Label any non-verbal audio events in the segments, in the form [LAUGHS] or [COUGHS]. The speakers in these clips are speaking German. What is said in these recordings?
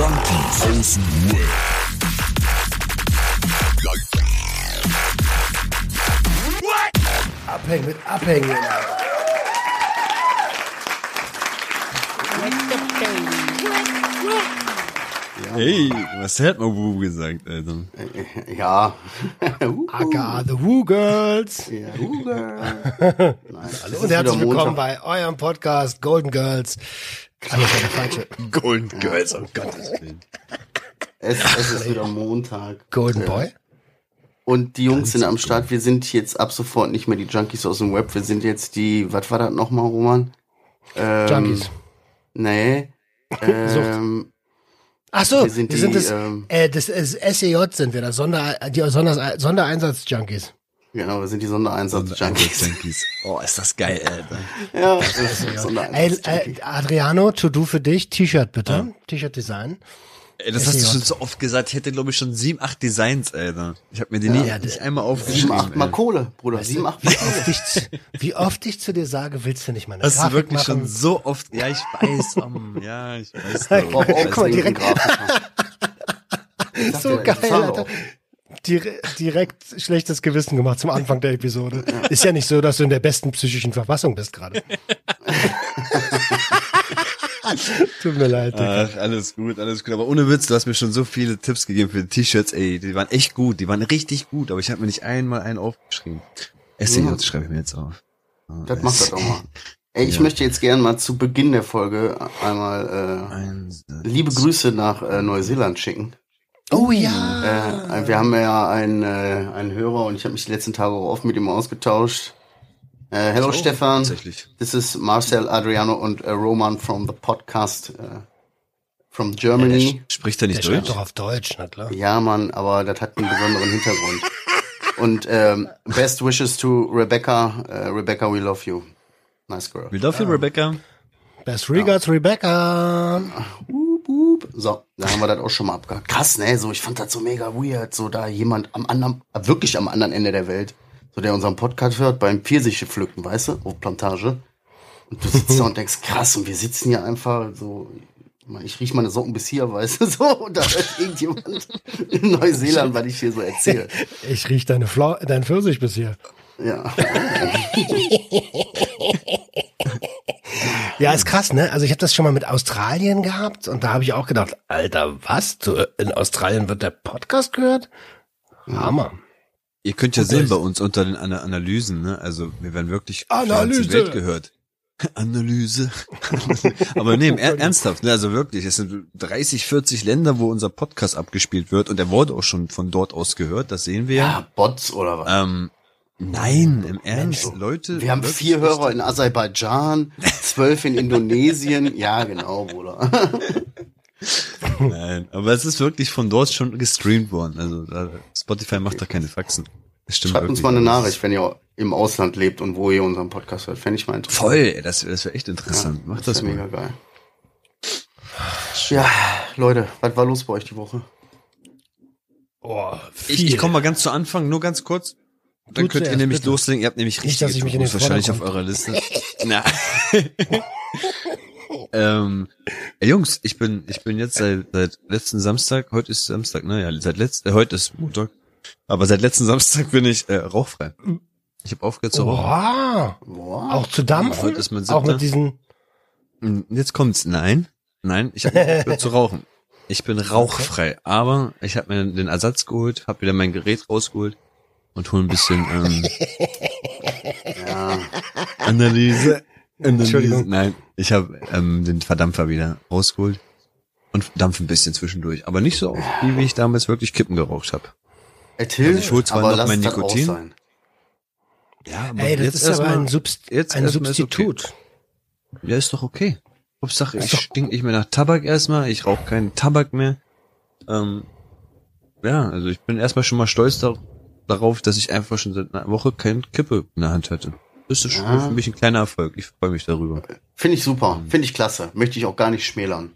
Junkies aus dem Web. Abhängen mit Abhängen. Hey, was hat man Wu gesagt, Alter? Ja. [LAUGHS] Aka the Woo Girls. Ja, Hugo. Nein, [LAUGHS] Hallo und herzlich willkommen bei eurem Podcast Golden Girls. Alles falsche. Golden Girls, um Gottes Willen. Es, es ist wieder Montag. Golden Boy? Und die Jungs sind am Start. Wir sind jetzt ab sofort nicht mehr die Junkies aus dem Web. Wir sind jetzt die, was war das nochmal, Roman? Ähm, Junkies. Nee. [LAUGHS] Ähm, Ach so, wir sind wir sind die, das, ähm, äh, das ist SEJ sind wir, das Sonder, die Sonder, Sondereinsatz-Junkies. Genau, wir sind die Sondereinsatz-Junkies. Junkies. Oh, ist das geil, Alter. Ja, das ist Ey, äh, Adriano, to do für dich, T-Shirt bitte, T-Shirt-Design. Ey, das hast du schon so oft gesagt. Ich hätte, glaube ich, schon sieben, acht Designs, Alter. Ich habe mir die nie, Ja, nicht einmal Sieben, aufgeschrieben. acht Mal ey. Kohle, Bruder. Sieben, acht Mal Wie oft, ich, zu- wie oft ich zu dir sage, willst du nicht mal eine Hast du Grafik wirklich machen? schon so oft, ja, ich weiß, um, ja, ich weiß. [LAUGHS] [LAUGHS] Ich brauche auch Guck mal, direkt-. Ich So ich geil, Alter. Dire direkt schlechtes Gewissen gemacht zum Anfang der Episode. Ist ja nicht so, dass du in der besten psychischen Verfassung bist gerade. [LAUGHS] Tut mir leid. Ach, alles gut, alles gut. Aber ohne Witz, du hast mir schon so viele Tipps gegeben für die T-Shirts, ey. Die waren echt gut, die waren richtig gut, aber ich habe mir nicht einmal einen aufgeschrieben. SCJ Ja. schreibe ich mir jetzt auf. Das macht das auch mal. Ey, ich möchte jetzt gerne mal zu Beginn der Folge einmal Eins, äh, liebe Grüße nach äh, Neuseeland schicken. Oh ja. Äh, wir haben ja einen, äh, einen Hörer und ich habe mich die letzten Tage auch oft mit ihm ausgetauscht. Äh, hello Oh, Stefan, tatsächlich. this is Marcel, Adriano und äh, Roman from the podcast äh, from Der Germany. sch- spricht er Der nicht schreibt Deutsch? doch auf Deutsch, na klar. Ja, Mann, aber das hat einen besonderen Hintergrund. Und ähm, best wishes to Rebecca. Äh, Rebecca, we love you. Nice girl. We love you, Rebecca. Best regards, Rebecca. Wup, wup. So, da haben wir das auch schon mal abgehakt. Krass, ne? So, ich fand das so mega weird, so da jemand am anderen, wirklich am anderen Ende der Welt, so der unseren Podcast hört beim Pfirsiche pflücken, weißt du, auf Plantage. Und du sitzt da und denkst, krass, und wir sitzen hier einfach so, ich meine, ich riech meine Socken bis hier, weißt du, [LAUGHS] so, und da hört irgendjemand in Neuseeland, was ich hier so erzähle. Ich riech deine Flau dein Pfirsich bis hier. Ja. [LAUGHS] Ja, ist krass, ne? Also ich habe das schon mal mit Australien gehabt und da habe ich auch gedacht, Alter, was? In Australien wird der Podcast gehört? Hammer. Ihr könnt ja sehen bei uns unter den Ana Analysen, ne? Also wir werden wirklich Analyse. Welt gehört. [LAUGHS] Analyse. [LAUGHS] Aber nee, er ernsthaft, ne? Also wirklich, es sind 30, 40 Länder, wo unser Podcast abgespielt wird und der wurde auch schon von dort aus gehört, das sehen wir ja. Ja, Bots oder was? Ähm, nein, im Ernst, Leute. Wir haben vier Hörer in Aserbaidschan, zwölf in Indonesien. [LAUGHS] Ja, genau, Bruder. Nein, aber es ist wirklich von dort schon gestreamt worden. Also Spotify macht da keine Faxen. Das stimmt Schreibt uns mal eine Das Nachricht, wenn ihr im Ausland lebt und wo ihr unseren Podcast hört. Fände ich mal interessant. Voll, ey, das, das wäre echt interessant. Macht das, wär mal. mega geil. Ja, Leute, was war los bei euch die Woche? Oh, Ich, viel. ich komme mal ganz zu Anfang, nur ganz kurz. Dann könnt ihr nämlich bitte. loslegen. Ihr habt nämlich richtig dass ich mich in den wahrscheinlich auf eurer Liste. [LAUGHS] Na. [LAUGHS] ähm, ey, Jungs, ich bin ich bin jetzt seit seit letzten Samstag, heute ist Samstag, ne? Ja, seit letzt, äh, heute ist Montag. Aber seit letzten Samstag bin ich äh, rauchfrei. Ich habe aufgehört zu rauchen. Wow. Auch zu dampfen? Heute ist mein Auch mit diesen, Und Jetzt kommt's. Nein, nein, ich habe aufgehört [LAUGHS] zu rauchen. Ich bin rauchfrei, aber ich habe mir den Ersatz geholt, habe wieder mein Gerät rausgeholt und hol ein bisschen ähm, Ja, Analyse. Analyse. Entschuldigung. Nein, ich habe ähm, den Verdampfer wieder rausgeholt und dampf ein bisschen zwischendurch, aber nicht so oft, wie wie ich damals wirklich Kippen geraucht habe. Erzähl, Also ich hol zwar aber noch mein Nikotin. Ja, aber ey, das ist aber ein, Subst jetzt ein ist Substitut. Ja, ist doch okay. Hauptsache, ich stink nicht mehr nach Tabak erstmal, ich rauche keinen Tabak mehr. Ähm, ja, also ich bin erstmal schon mal stolz da, darauf, dass ich einfach schon seit einer Woche keine Kippe in der Hand hatte. Das ist schon Ja. für mich ein kleiner Erfolg. Ich freue mich darüber. Finde ich super, finde ich klasse. Möchte ich auch gar nicht schmälern.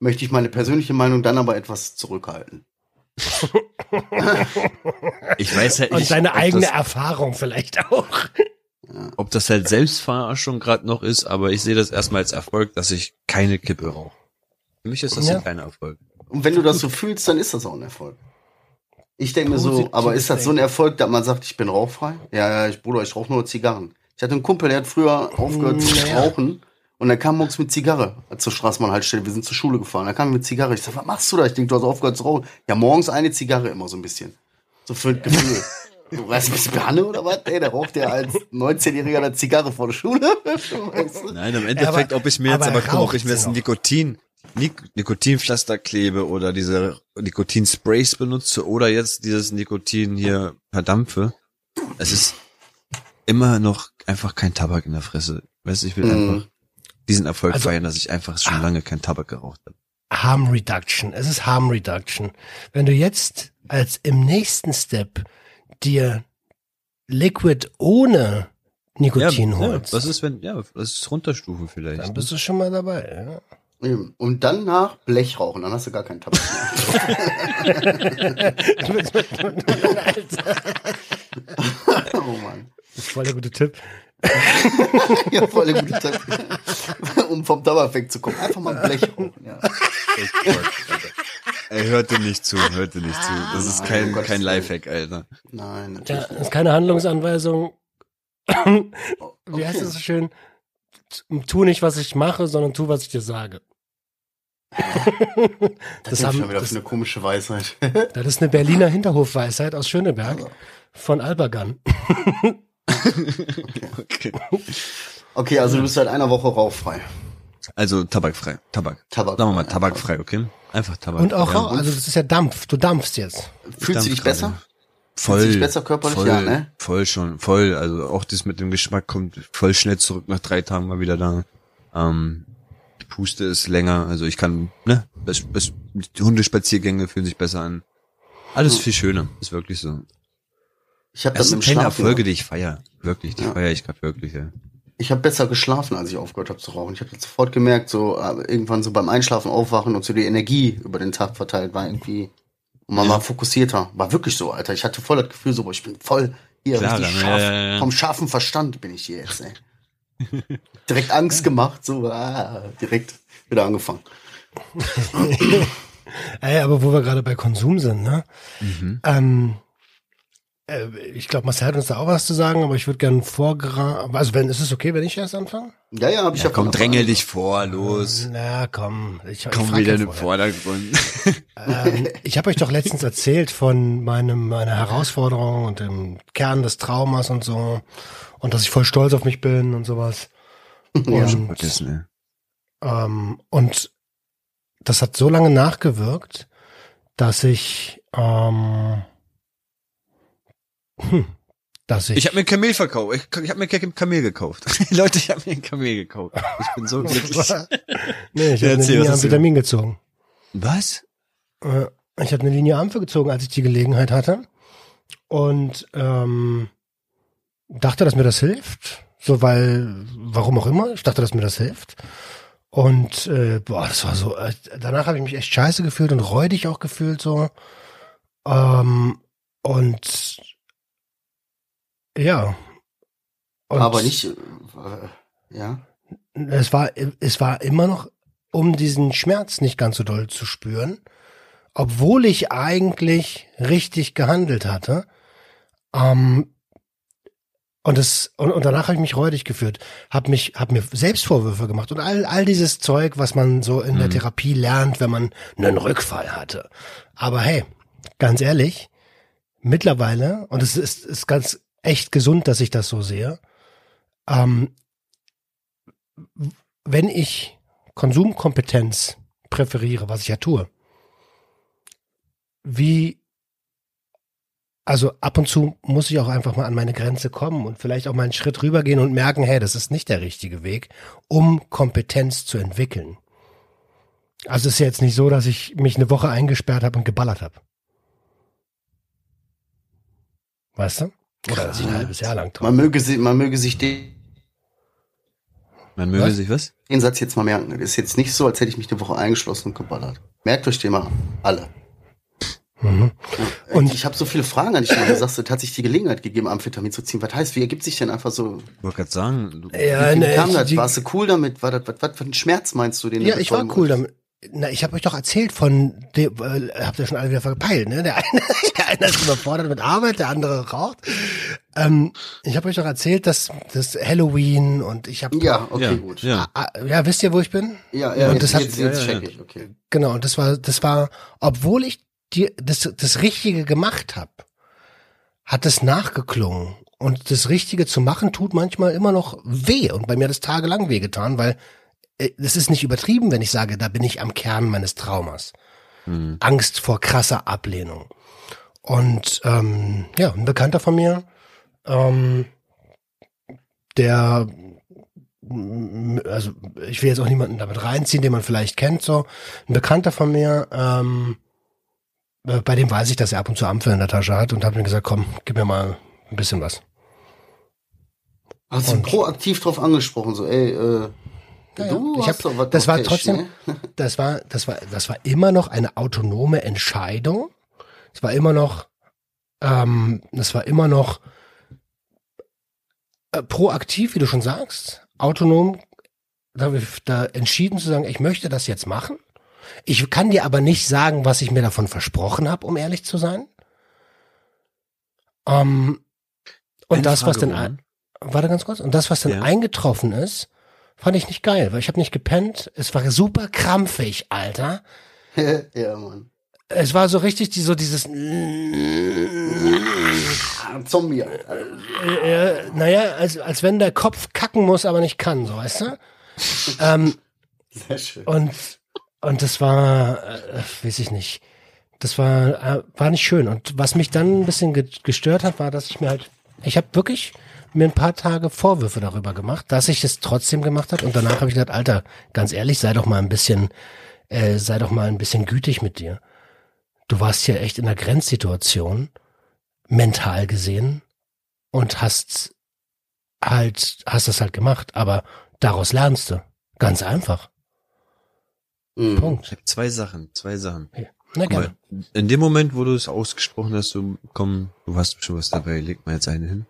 Möchte ich meine persönliche Meinung dann aber etwas zurückhalten. [LAUGHS] Ich weiß halt Und nicht, seine ob eigene das, Erfahrung vielleicht auch. ob das halt Selbstverarschung gerade noch ist, aber ich sehe das erstmal als Erfolg, dass ich keine Kippe rauche. Für mich ist das Ja. ein kleiner Erfolg. Und wenn du das so fühlst, dann ist das auch ein Erfolg. Ich denke mir so, aber ist das so ein. Erfolg, dass man sagt, ich bin rauchfrei? Ja, ja, ich, Bruder, ich rauche nur Zigarren. Ich hatte einen Kumpel, der hat früher aufgehört zu rauchen und dann kam morgens mit Zigarre zur Straßenbahnhaltestelle. Wir sind zur Schule gefahren. Dann kam er mit Zigarre. Ich sag, was machst du da? Ich denke, du hast aufgehört zu rauchen. Ja, morgens eine Zigarre immer so ein bisschen. So für ein Gefühl. [LAUGHS] Du weißt, bist du Banne oder was? Ey, da raucht der als 19-Jähriger eine Zigarre vor der Schule. Weißt [LAUGHS] du? Nein, im Endeffekt, aber- ob ich mir jetzt, aber aber ob raucht ich mir jetzt ein? Nikotin, Nik Nikotinpflaster klebe oder diese Nikotinsprays benutze oder jetzt dieses Nikotin hier verdampfe. Es ist immer noch einfach kein Tabak in der Fresse. Weißt du, ich will Mhm. einfach diesen Erfolg Also- feiern, dass ich einfach schon lange kein Tabak geraucht habe. Harm Reduction. Es ist Harm Reduction. Wenn du jetzt als im nächsten Step dir Liquid ohne Nikotin ja, holst, was ist, wenn, ja, das ist Runterstufe vielleicht. dann ne? bist du schon mal dabei. Ja. Und danach Blech rauchen, dann hast du gar keinen Tabak mehr. [LAUGHS] oh Mann. Das ist voll der gute Tipp. Ja, voll der gute Tipp. um vom Tabak wegzukommen. Einfach mal Blech rauchen, ja. Er hörte nicht zu, hörte nicht zu. Das ist Nein, kein, Gottes kein. Lifehack, Alter. Nein, Ja, natürlich das ist keine Handlungsanweisung. Wie heißt das so schön? Tu nicht, was ich mache, sondern tu, was ich dir sage. [LAUGHS] Das, das, ist haben, schon wieder das, für eine komische Weisheit. [LAUGHS] das ist eine Berliner Hinterhofweisheit aus Schöneberg von Albagan. [LAUGHS] Okay. Okay, also du bist seit einer Woche rauchfrei. Also tabakfrei. Tabak. Tabak. Sagen wir mal tabakfrei, okay? Einfach Tabak. Und auch, ja. rauch, also das ist ja Dampf. Du dampfst jetzt. Fühlst du dich besser? gerade. Voll. Fühlst du dich besser körperlich? Voll, Ja, ne? voll schon, voll. Also auch das mit dem Geschmack kommt voll schnell zurück nach drei Tagen mal wieder da. Ähm, Puste ist länger, also ich kann, ne, das, das, Hundespaziergänge fühlen sich besser an. Alles viel schöner, ist wirklich so. Ich habe Das sind kleine Schlafen. Erfolge, die ich feier. Wirklich, die Ja. feier ich gerade wirklich, ja. Ich habe besser geschlafen, als ich aufgehört habe zu rauchen. Ich habe sofort gemerkt, so äh, irgendwann so beim Einschlafen aufwachen und so die Energie über den Tag verteilt war irgendwie und man war fokussierter. War wirklich so, Alter. Ich hatte voll das Gefühl, so, boah, ich bin voll hier Klar, richtig dann, scharf. ja, ja, ja. Vom scharfen Verstand bin ich hier jetzt, ey. Direkt Angst gemacht, so ah, direkt wieder angefangen. [LAUGHS] Ey, aber wo wir gerade bei Konsum sind, ne? Mhm. Ähm, äh, ich glaube, Marcel hat uns da auch was zu sagen, aber ich würde gerne vorgraben. Also, wenn, ist es okay, wenn ich erst anfange? Ja, ja, habe ich ja, Komm, von drängel dich vor, los. Na, komm. Ich, Komm wieder ja in den. Vordergrund. [LAUGHS] Ähm, ich habe euch doch letztens erzählt von meinem meiner Herausforderung und dem Kern des Traumas und so und dass ich voll stolz auf mich bin und sowas. [LAUGHS] Und, Vergessen, ähm, und das hat so lange nachgewirkt, dass ich ähm, hm, dass ich, Ich habe mir ein Kamel verkauft. Ich, ich habe mir ein Kamel gekauft. [LAUGHS] Leute, ich habe mir ein Kamel gekauft. Ich bin so [LAUGHS] glücklich. nee, ich habe eine Linie am Vitamin gezogen. Was? Äh, Ich habe eine Linie Ampel gezogen, als ich die Gelegenheit hatte. Und ähm, dachte, dass mir das hilft. So, weil, warum auch immer, ich dachte, dass mir das hilft. Und äh, boah, das war so, äh, danach habe ich mich echt scheiße gefühlt und räudig auch gefühlt so. Ähm, und ja. Und Aber nicht, äh, ja. es war, es war immer noch, um diesen Schmerz nicht ganz so doll zu spüren, obwohl ich eigentlich richtig gehandelt hatte. Ähm, und es und, und danach habe ich mich räudig gefühlt, habe mich, habe mir Selbstvorwürfe gemacht und all all dieses Zeug, was man so in der Mhm. Therapie lernt, wenn man einen Rückfall hatte. Aber hey, ganz ehrlich, mittlerweile und es ist, ist ganz echt gesund, dass ich das so sehe. Ähm, wenn ich Konsumkompetenz präferiere, was ich ja tue, wie, also ab und zu muss ich auch einfach mal an meine Grenze kommen und vielleicht auch mal einen Schritt rübergehen und merken, hey, das ist nicht der richtige Weg, um Kompetenz zu entwickeln. Also ist jetzt nicht so, dass ich mich eine Woche eingesperrt habe und geballert habe. Weißt du? Oder ich ein halbes Jahr lang drauf. Man möge, sie, man möge sich den, Man möge Was? sich was? den Satz jetzt mal merken. Das ist jetzt nicht so, als hätte ich mich eine Woche eingeschlossen und geballert. Merkt euch den mal alle. Mhm. Und Und- ich habe so viele Fragen an dich. weil Du sagst, es hat sich die Gelegenheit gegeben, Amphetamin zu ziehen. Was heißt, wie ergibt sich denn einfach so? Ich wollte gerade sagen, du, Ja, wie ne, kam ich- das? die- Warst du cool damit? War das, was, was für ein Schmerz meinst du? Den du Ja, ich war cool damit. Na, ich habe euch doch erzählt von, dem, äh, habt ihr schon alle wieder verpeilt, ne? Der eine, [LAUGHS] der eine ist überfordert mit Arbeit, der andere raucht. Ähm, ich habe euch doch erzählt, dass das Halloween und ich habe Ja, okay, ja, gut. Ja. Ah, ja, wisst ihr, wo ich bin? Ja, ja, Und jetzt, das hat- jetzt, jetzt ja, ja, check ich, okay. Genau, und das war, das war, obwohl ich die, das, das Richtige gemacht habe, hat es nachgeklungen. Und das Richtige zu machen tut manchmal immer noch weh. Und bei mir hat es tagelang wehgetan, weil äh, es ist nicht übertrieben, wenn ich sage, da bin ich am Kern meines Traumas. Hm. Angst vor krasser Ablehnung. Und ähm, ja, ein Bekannter von mir, ähm, der m- also ich will jetzt auch niemanden damit reinziehen, den man vielleicht kennt, so ein Bekannter von mir, ähm, äh, bei dem weiß ich, dass er ab und zu Ampel in der Tasche hat und habe mir gesagt, komm, gib mir mal ein bisschen was. Hast du proaktiv drauf angesprochen, so, ey, äh, Ja, du. Ich hast hab- doch was das war trotzdem, ne? [LAUGHS] das war, das war, das war immer noch eine autonome Entscheidung. Es war immer noch, ähm, es war immer noch äh, proaktiv, wie du schon sagst, autonom, da, da entschieden zu sagen, ich möchte das jetzt machen. Ich kann dir aber nicht sagen, was ich mir davon versprochen habe, um ehrlich zu sein. Ähm, und Eine das, was Frage, dann, Roman. ein- warte ganz kurz, und das, was dann Ja. eingetroffen ist, fand ich nicht geil, weil ich habe nicht gepennt. Es war super krampfig, Alter. [LAUGHS] ja, Mann. Es war so richtig die, so dieses, Zombie, Alter. äh, naja, als, als wenn der Kopf kacken muss, aber nicht kann, so weißt du? ähm, Sehr schön. und, und das war, äh, weiß ich nicht, das war, äh, war nicht schön. Und was mich dann ein bisschen ge gestört hat, war, dass ich mir halt, ich habe wirklich mir ein paar Tage Vorwürfe darüber gemacht, dass ich es trotzdem gemacht habe. Und danach habe ich gedacht, Alter, ganz ehrlich, sei doch mal ein bisschen, äh, sei doch mal ein bisschen gütig mit dir. Du warst hier echt in einer Grenzsituation, mental gesehen, und hast halt, hast das halt gemacht. Aber daraus lernst du. Ganz einfach. Mhm. Ich Punkt. habe zwei Sachen, zwei Sachen. Ja. Na gerne. mal, in dem Moment, wo du es ausgesprochen hast, so, komm, du hast schon was dabei, leg mal jetzt eine hin.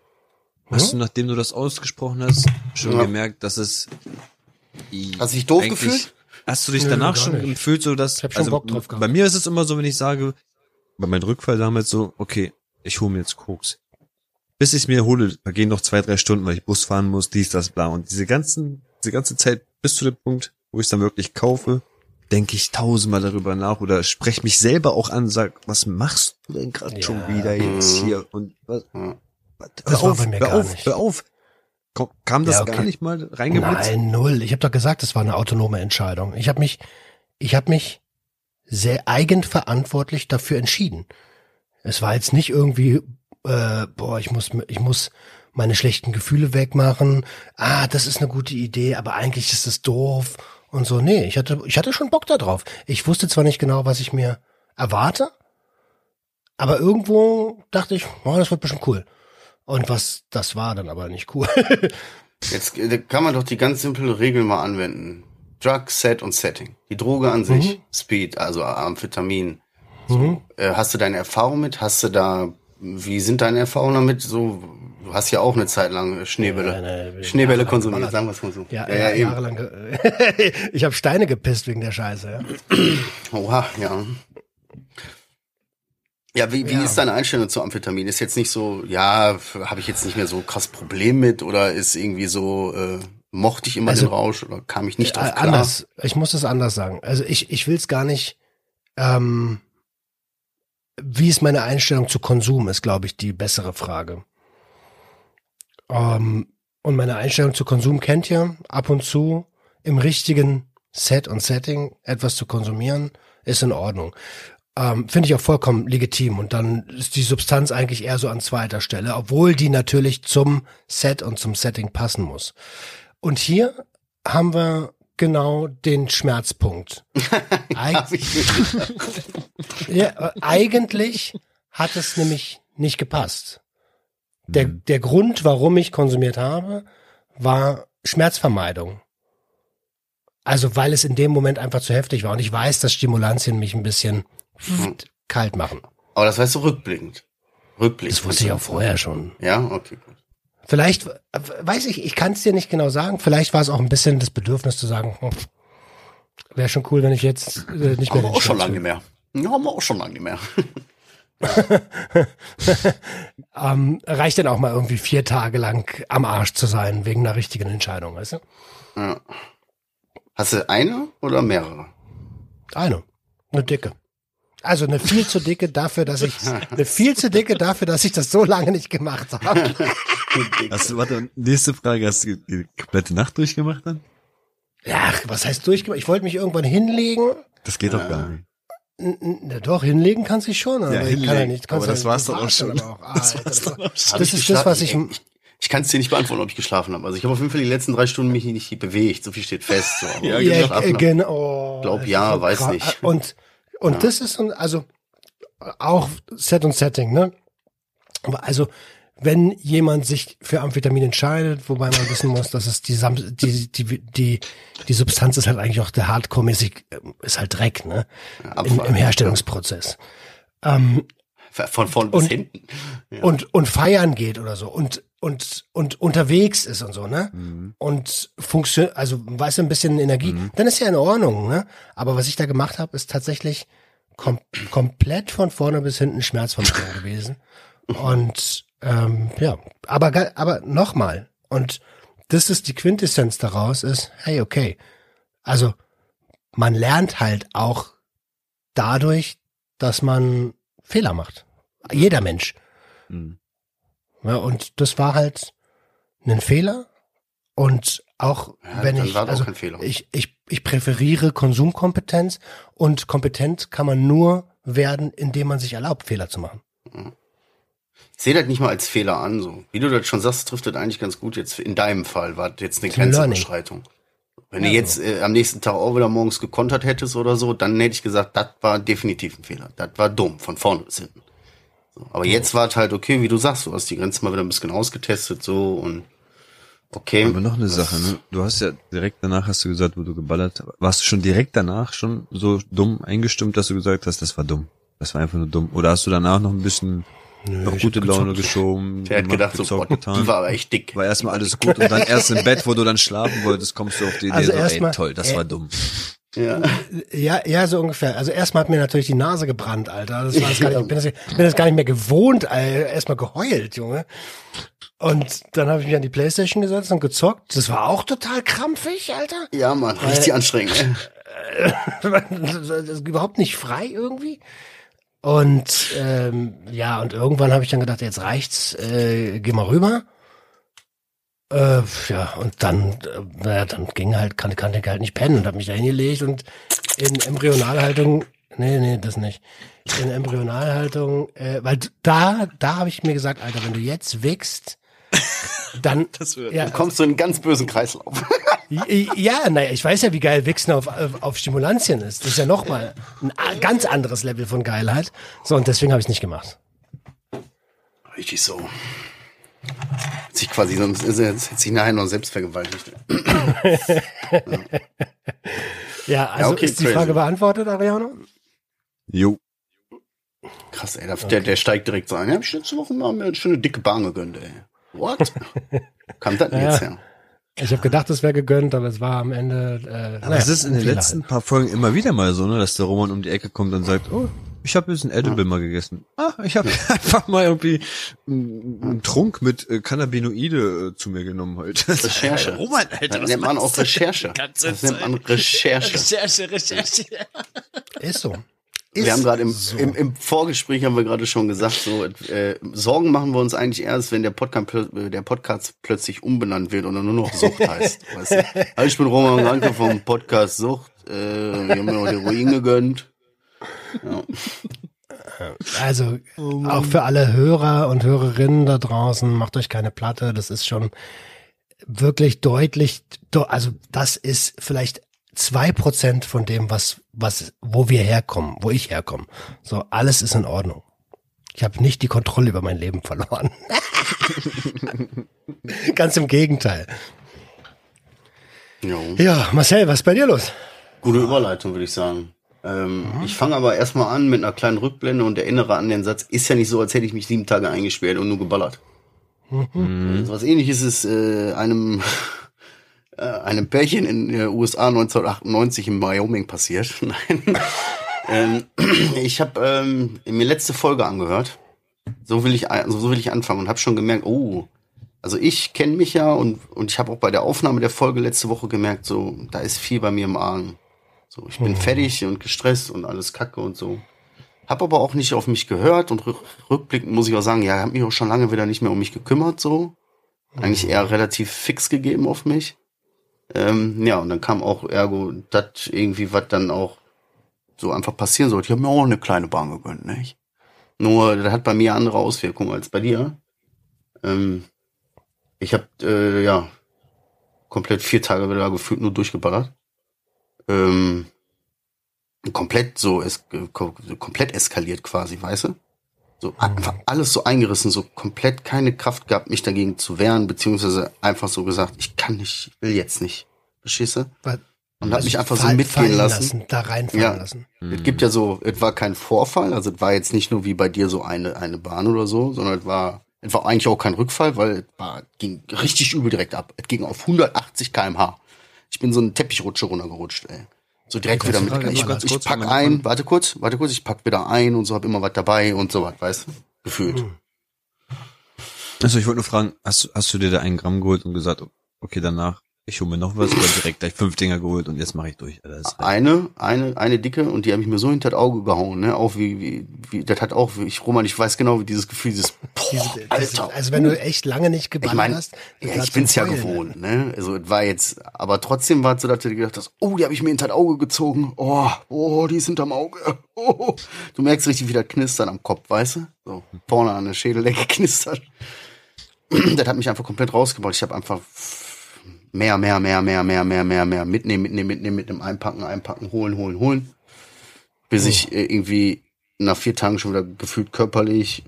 Hast du, nachdem du das ausgesprochen hast, schon Ja. gemerkt, dass es Hast du dich doof gefühlt? Hast du dich Nö, danach schon nicht. gefühlt, so dass Ich hab schon Bock drauf gehabt. bei mir ist es immer so, wenn ich sage, bei meinem Rückfall damals so, okay, ich hole mir jetzt Koks. Bis ich mir hole, da gehen noch zwei, drei Stunden, weil ich Bus fahren muss, dies, das, bla. Und diese ganzen, diese ganze Zeit bis zu dem Punkt, wo ich es dann wirklich kaufe, denke ich tausendmal darüber nach oder spreche mich selber auch an, sag, was machst du denn gerade Ja. schon wieder jetzt Mhm. hier? Und was, Ja. was, Das hör war auf, bei mir gar auf, nicht. hör auf. Kam das Ja, okay. gar nicht mal reingeblitzt? Nein, null. Ich habe doch gesagt, es war eine autonome Entscheidung. Ich habe mich, ich habe mich sehr eigenverantwortlich dafür entschieden. Es war jetzt nicht irgendwie, äh, boah, ich muss, ich muss meine schlechten Gefühle wegmachen. Ah, das ist eine gute Idee, aber eigentlich ist es doof und so. Nee, ich hatte, ich hatte schon Bock da drauf. Ich wusste zwar nicht genau, was ich mir erwarte, aber irgendwo dachte ich, oh, das wird bestimmt cool. Und was das war dann aber nicht cool. [LAUGHS] Jetzt äh, kann man doch die ganz simple Regel mal anwenden. Drug, Set und Setting. Die Droge an sich, Speed, also Amphetamin. mhm. Äh, hast du deine Erfahrung mit? Hast du da, wie sind deine Erfahrungen damit? So, du hast ja auch eine Zeit lang Schneebälle, Ja, nee, Schneebälle konsumiert, sagen wir es mal so. Ja, ja, ja, jahrelang. [LAUGHS] ich habe Steine gepisst wegen der Scheiße. Ja. Oha, ja. Ja, wie, wie Ja. ist deine Einstellung zu Amphetamin? Ist jetzt nicht so, ja, habe ich jetzt nicht mehr so krass Problem mit oder ist irgendwie so, äh, mochte ich immer Also, den Rausch oder kam ich nicht drauf Äh, klar? anders. Ich muss das anders sagen. Also ich, ich will es gar nicht. Ähm, wie ist meine Einstellung zu Konsum, ist, glaube ich, die bessere Frage. Ähm, und meine Einstellung zu Konsum kennt ihr. Ab und zu im richtigen Set und Setting etwas zu konsumieren, ist in Ordnung. Ähm, Finde ich auch vollkommen legitim. Und dann ist die Substanz eigentlich eher so an zweiter Stelle, obwohl die natürlich zum Set und zum Setting passen muss. Und hier haben wir genau den Schmerzpunkt. [LAUGHS] Eig [LAUGHS] ja, eigentlich hat es nämlich nicht gepasst. Der, der Grund, warum ich konsumiert habe, war Schmerzvermeidung. Also weil es in dem Moment einfach zu heftig war. Und ich weiß, dass Stimulantien mich ein bisschen kalt machen. Aber das weißt du rückblickend. Rückblickend. Das wusste ich auch vorher schon. Ja, okay, gut. Vielleicht, äh, weiß ich, ich kann es dir nicht genau sagen. Vielleicht war es auch ein bisschen das Bedürfnis zu sagen, hm, Wäre schon cool, wenn ich jetzt äh, nicht mehr Haben wir auch schon lange mehr. Ja, haben wir auch schon lange mehr. [LAUGHS] ähm, reicht denn auch mal irgendwie vier Tage lang am Arsch zu sein, wegen einer richtigen Entscheidung, weißt du? Ja. Hast du eine oder mehrere? Eine. Eine dicke. Also eine viel zu dicke dafür, dass ich, eine viel zu dicke dafür, dass ich das so lange nicht gemacht habe. [LAUGHS] Hast du, warte, nächste Frage, hast du die komplette Nacht durchgemacht dann? Ja, was heißt durchgemacht? Ich wollte mich irgendwann hinlegen. Das geht doch gar nicht. N- n- Doch, hinlegen kannst du schon, aber Ja, ich kann ja hinlegen. nicht. kannst Aber ja das war's nicht doch auch schon. warten, aber Das Alter, war's das war- doch auch schon. Das ich ist das, was ich? Ich, ich kann es dir nicht beantworten, ob ich geschlafen habe. Also ich habe auf jeden Fall die letzten drei Stunden mich nicht bewegt. So viel steht fest. So. [LAUGHS] Ja, ob ich ja, äh, genau. Glaub Das ja, weiß nicht. Und, und Ja. das ist also, auch Set und Setting, ne? Aber also, wenn jemand sich für Amphetamin entscheidet, wobei man wissen muss, dass es die, die, die, die, die Substanz ist halt eigentlich auch der Hardcore-mäßig, äh, ist halt Dreck, ne? Im. Im Herstellungsprozess. Ähm, Von vorne bis Und- hinten. Ja. und, und feiern geht oder so und, und, und unterwegs ist und so, ne? Mhm. Und funktioniert, also weißt du, ein bisschen Energie, dann ist ja in Ordnung, ne? Aber was ich da gemacht habe, ist tatsächlich kom komplett von vorne bis hinten Schmerzvermittlung [LAUGHS] gewesen. Und ähm, ja, aber aber nochmal. Und das ist die Quintessenz daraus, ist, hey, okay. Also man lernt halt auch dadurch, dass man Fehler macht. Jeder Mensch. Mhm. Ja, und das war halt ein Fehler. Und auch Ja, wenn ich, auch also ich, ich, ich präferiere Konsumkompetenz und kompetent kann man nur werden, indem man sich erlaubt, Fehler zu machen. Ich sehe das nicht mal als Fehler an. So. Wie du das schon sagst, trifft das eigentlich ganz gut. Jetzt in deinem Fall war das jetzt eine. Grenzüberschreitung. Wenn Ja, du jetzt äh, am nächsten Tag auch wieder morgens gekontert hättest oder so, dann hätte ich gesagt, das war definitiv ein Fehler. Das war dumm, von vorne bis hinten. Aber jetzt war es halt okay, wie du sagst, du hast die Grenze mal wieder ein bisschen ausgetestet so und okay. Aber noch eine Sache, ne? Du hast ja direkt danach hast du gesagt, wo du geballert hast. Warst du schon direkt danach schon so dumm eingestimmt, dass du gesagt hast, das war dumm? Das war einfach nur dumm. Oder hast du danach noch ein bisschen noch ich gute Laune geschoben? Der hat gedacht, so, boah, getan? die war aber echt dick. war erstmal alles gut und dann erst im Bett, wo du dann schlafen wolltest, kommst du auf die [LAUGHS] Idee, Also so, ey, toll, das äh, war dumm. Ja. Ja, ja, so ungefähr. Also erstmal hat mir natürlich die Nase gebrannt, Alter. Das war das gar nicht, ich bin das, ich bin das gar nicht mehr gewohnt, Alter. Erstmal geheult, Junge. Und dann habe ich mich an die Playstation gesetzt und gezockt. Das war auch total krampfig, Alter. ja, Mann, richtig anstrengend. [LAUGHS] das ist überhaupt nicht frei irgendwie. Und ähm, ja, und irgendwann habe ich dann gedacht, jetzt reicht's, äh, geh mal rüber. Äh, ja, und dann, äh, naja, dann ging halt, kann, kann ich halt nicht pennen und habe mich da hingelegt und in Embryonalhaltung, nee, nee, das nicht. In Embryonalhaltung, äh, weil da, da habe ich mir gesagt, Alter, wenn du jetzt wickst, dann, [LAUGHS] ja, Du kommst so in einen ganz bösen Kreislauf. [LAUGHS] ja, naja, ich weiß ja, wie geil Wichsen auf, auf, auf Stimulantien ist. Das ist ja nochmal ein a- ganz anderes Level von Geilheit. So, und deswegen habe ich es nicht gemacht. Richtig so. Hat sich quasi sonst er hat sich nachher noch selbst vergewaltigt. [LAUGHS] Ja, also okay, ist die crazy. Frage beantwortet, Ariano? Jo. Krass, ey, der, der, der steigt direkt so ein. Ja, hab ich letzte Woche mal mir eine schöne dicke Bahn gegönnt, ey. What? [LAUGHS] Kam das denn jetzt her? Ich habe gedacht, es wäre gegönnt, aber es war am Ende. Äh, Aber naja, es ist in den Fehler letzten halt. paar Folgen immer wieder mal so, ne, dass der Roman um die Ecke kommt und sagt, oh, ich habe jetzt ein Edible mal gegessen. Ah, ich habe [LAUGHS] einfach mal irgendwie einen einen Trunk mit äh, Cannabinoide äh, zu mir genommen heute. [LAUGHS] Recherche. Roman, Alter, Das nennt man auch? Recherche. Das nennt man. Recherche. Recherche, Recherche. Ist so. Ist Wir haben gerade im, so. im, im Vorgespräch haben wir gerade schon gesagt, so äh, Sorgen machen wir uns eigentlich erst, wenn der Podcast, äh, der Podcast plötzlich umbenannt wird oder nur noch Sucht heißt. [LAUGHS] weißt du? Also ich bin Roman Ranke vom Podcast Sucht. Äh, wir haben mir noch Heroin gegönnt. Ja. Also Oh auch für alle Hörer und Hörerinnen da draußen, macht euch keine Platte. Das ist schon wirklich deutlich, also das ist vielleicht zwei Prozent von dem, was, was, wo wir herkommen, wo ich herkomme. So, alles ist in Ordnung. Ich habe nicht die Kontrolle über mein Leben verloren. [LAUGHS] Ganz im Gegenteil. Jo. Ja, Marcel, was ist bei dir los? Gute Überleitung, würde ich sagen. Ähm, Ich fange aber erstmal an mit einer kleinen Rückblende und erinnere an den Satz, ist ja nicht so, als hätte ich mich sieben Tage eingesperrt und nur geballert. Also was ähnliches ist äh, einem einem Pärchen in den USA 1998 in Wyoming passiert. [LAUGHS] Nein. ähm, [CLEARS THROAT] ich habe ähm, mir letzte Folge angehört. So will ich also so will ich anfangen und habe schon gemerkt, oh, also ich kenne mich ja und und ich habe auch bei der Aufnahme der Folge letzte Woche gemerkt, so da ist viel bei mir im Argen. So, ich bin Mhm. fertig und gestresst und alles Kacke und so. Hab aber auch nicht auf mich gehört und rück- rückblickend muss ich auch sagen, ja, hab mich auch schon lange wieder nicht mehr um mich gekümmert, so. Eigentlich eher relativ fix gegeben auf mich. Ähm, ja, und dann kam auch ergo das irgendwie, was dann auch so einfach passieren sollte. Ich habe mir auch eine kleine Bahn gegönnt, nicht? Nur, das hat bei mir andere Auswirkungen als bei dir. Ähm, ich habe äh, ja komplett vier Tage wieder gefühlt nur durchgeballert. Ähm, komplett so, es, ko- komplett eskaliert quasi, weißt du? So einfach alles so eingerissen, so komplett keine Kraft gehabt, mich dagegen zu wehren, beziehungsweise einfach so gesagt, ich kann nicht, ich will jetzt nicht. Verstehst du? Weil- Und hab mich einfach so mitgehen fallen lassen. Da reinfallen Ja. lassen. Es gibt ja so, es war kein Vorfall, also es war jetzt nicht nur wie bei dir so eine, eine Bahn oder so, sondern es war, es war eigentlich auch kein Rückfall, weil es war, ging richtig übel direkt ab. Es ging auf 180 kmh. Ich bin so eine Teppich-Rutsche runtergerutscht, ey. So direkt Kannst wieder mit. Ich, ich pack ein, warte kurz, warte kurz, ich pack wieder ein und so, hab immer was dabei und so was, weißt du? Gefühlt. Hm. Also ich wollte nur fragen, hast, du- hast du dir da einen Gramm geholt und gesagt, okay, danach, ich hole mir noch was oder direkt gleich fünf Dinger geholt und jetzt mache ich durch. Alter, Eine, eine, eine dicke und die habe ich mir so hinter das Auge gehauen, ne? Auch wie, wie, wie, das hat auch, wie ich, Roman, ich weiß genau, wie dieses Gefühl, dieses, boah, [LAUGHS] Diese, diese, Alter. also wenn du echt lange nicht Ich geballert meine, hast, ja, ich bin's ja Heulen. gewohnt, ne? Also es war jetzt, aber trotzdem war es so, dass du dir gedacht hast, oh, die habe ich mir hinter das Auge gezogen. Oh, oh, die ist hinterm Auge. [LAUGHS] Oh. Du merkst richtig, wie das Knistern am Kopf, weißt du? So, vorne an der Schädeldecke [LAUGHS] knistert. das hat mich einfach komplett rausgebaut. Ich habe einfach mehr, mehr, mehr, mehr, mehr, mehr, mehr, mehr mitnehmen, mitnehmen, mitnehmen, mitnehmen, einpacken, einpacken, holen, holen, holen. Bis ich äh, irgendwie nach vier Tagen schon wieder gefühlt körperlich,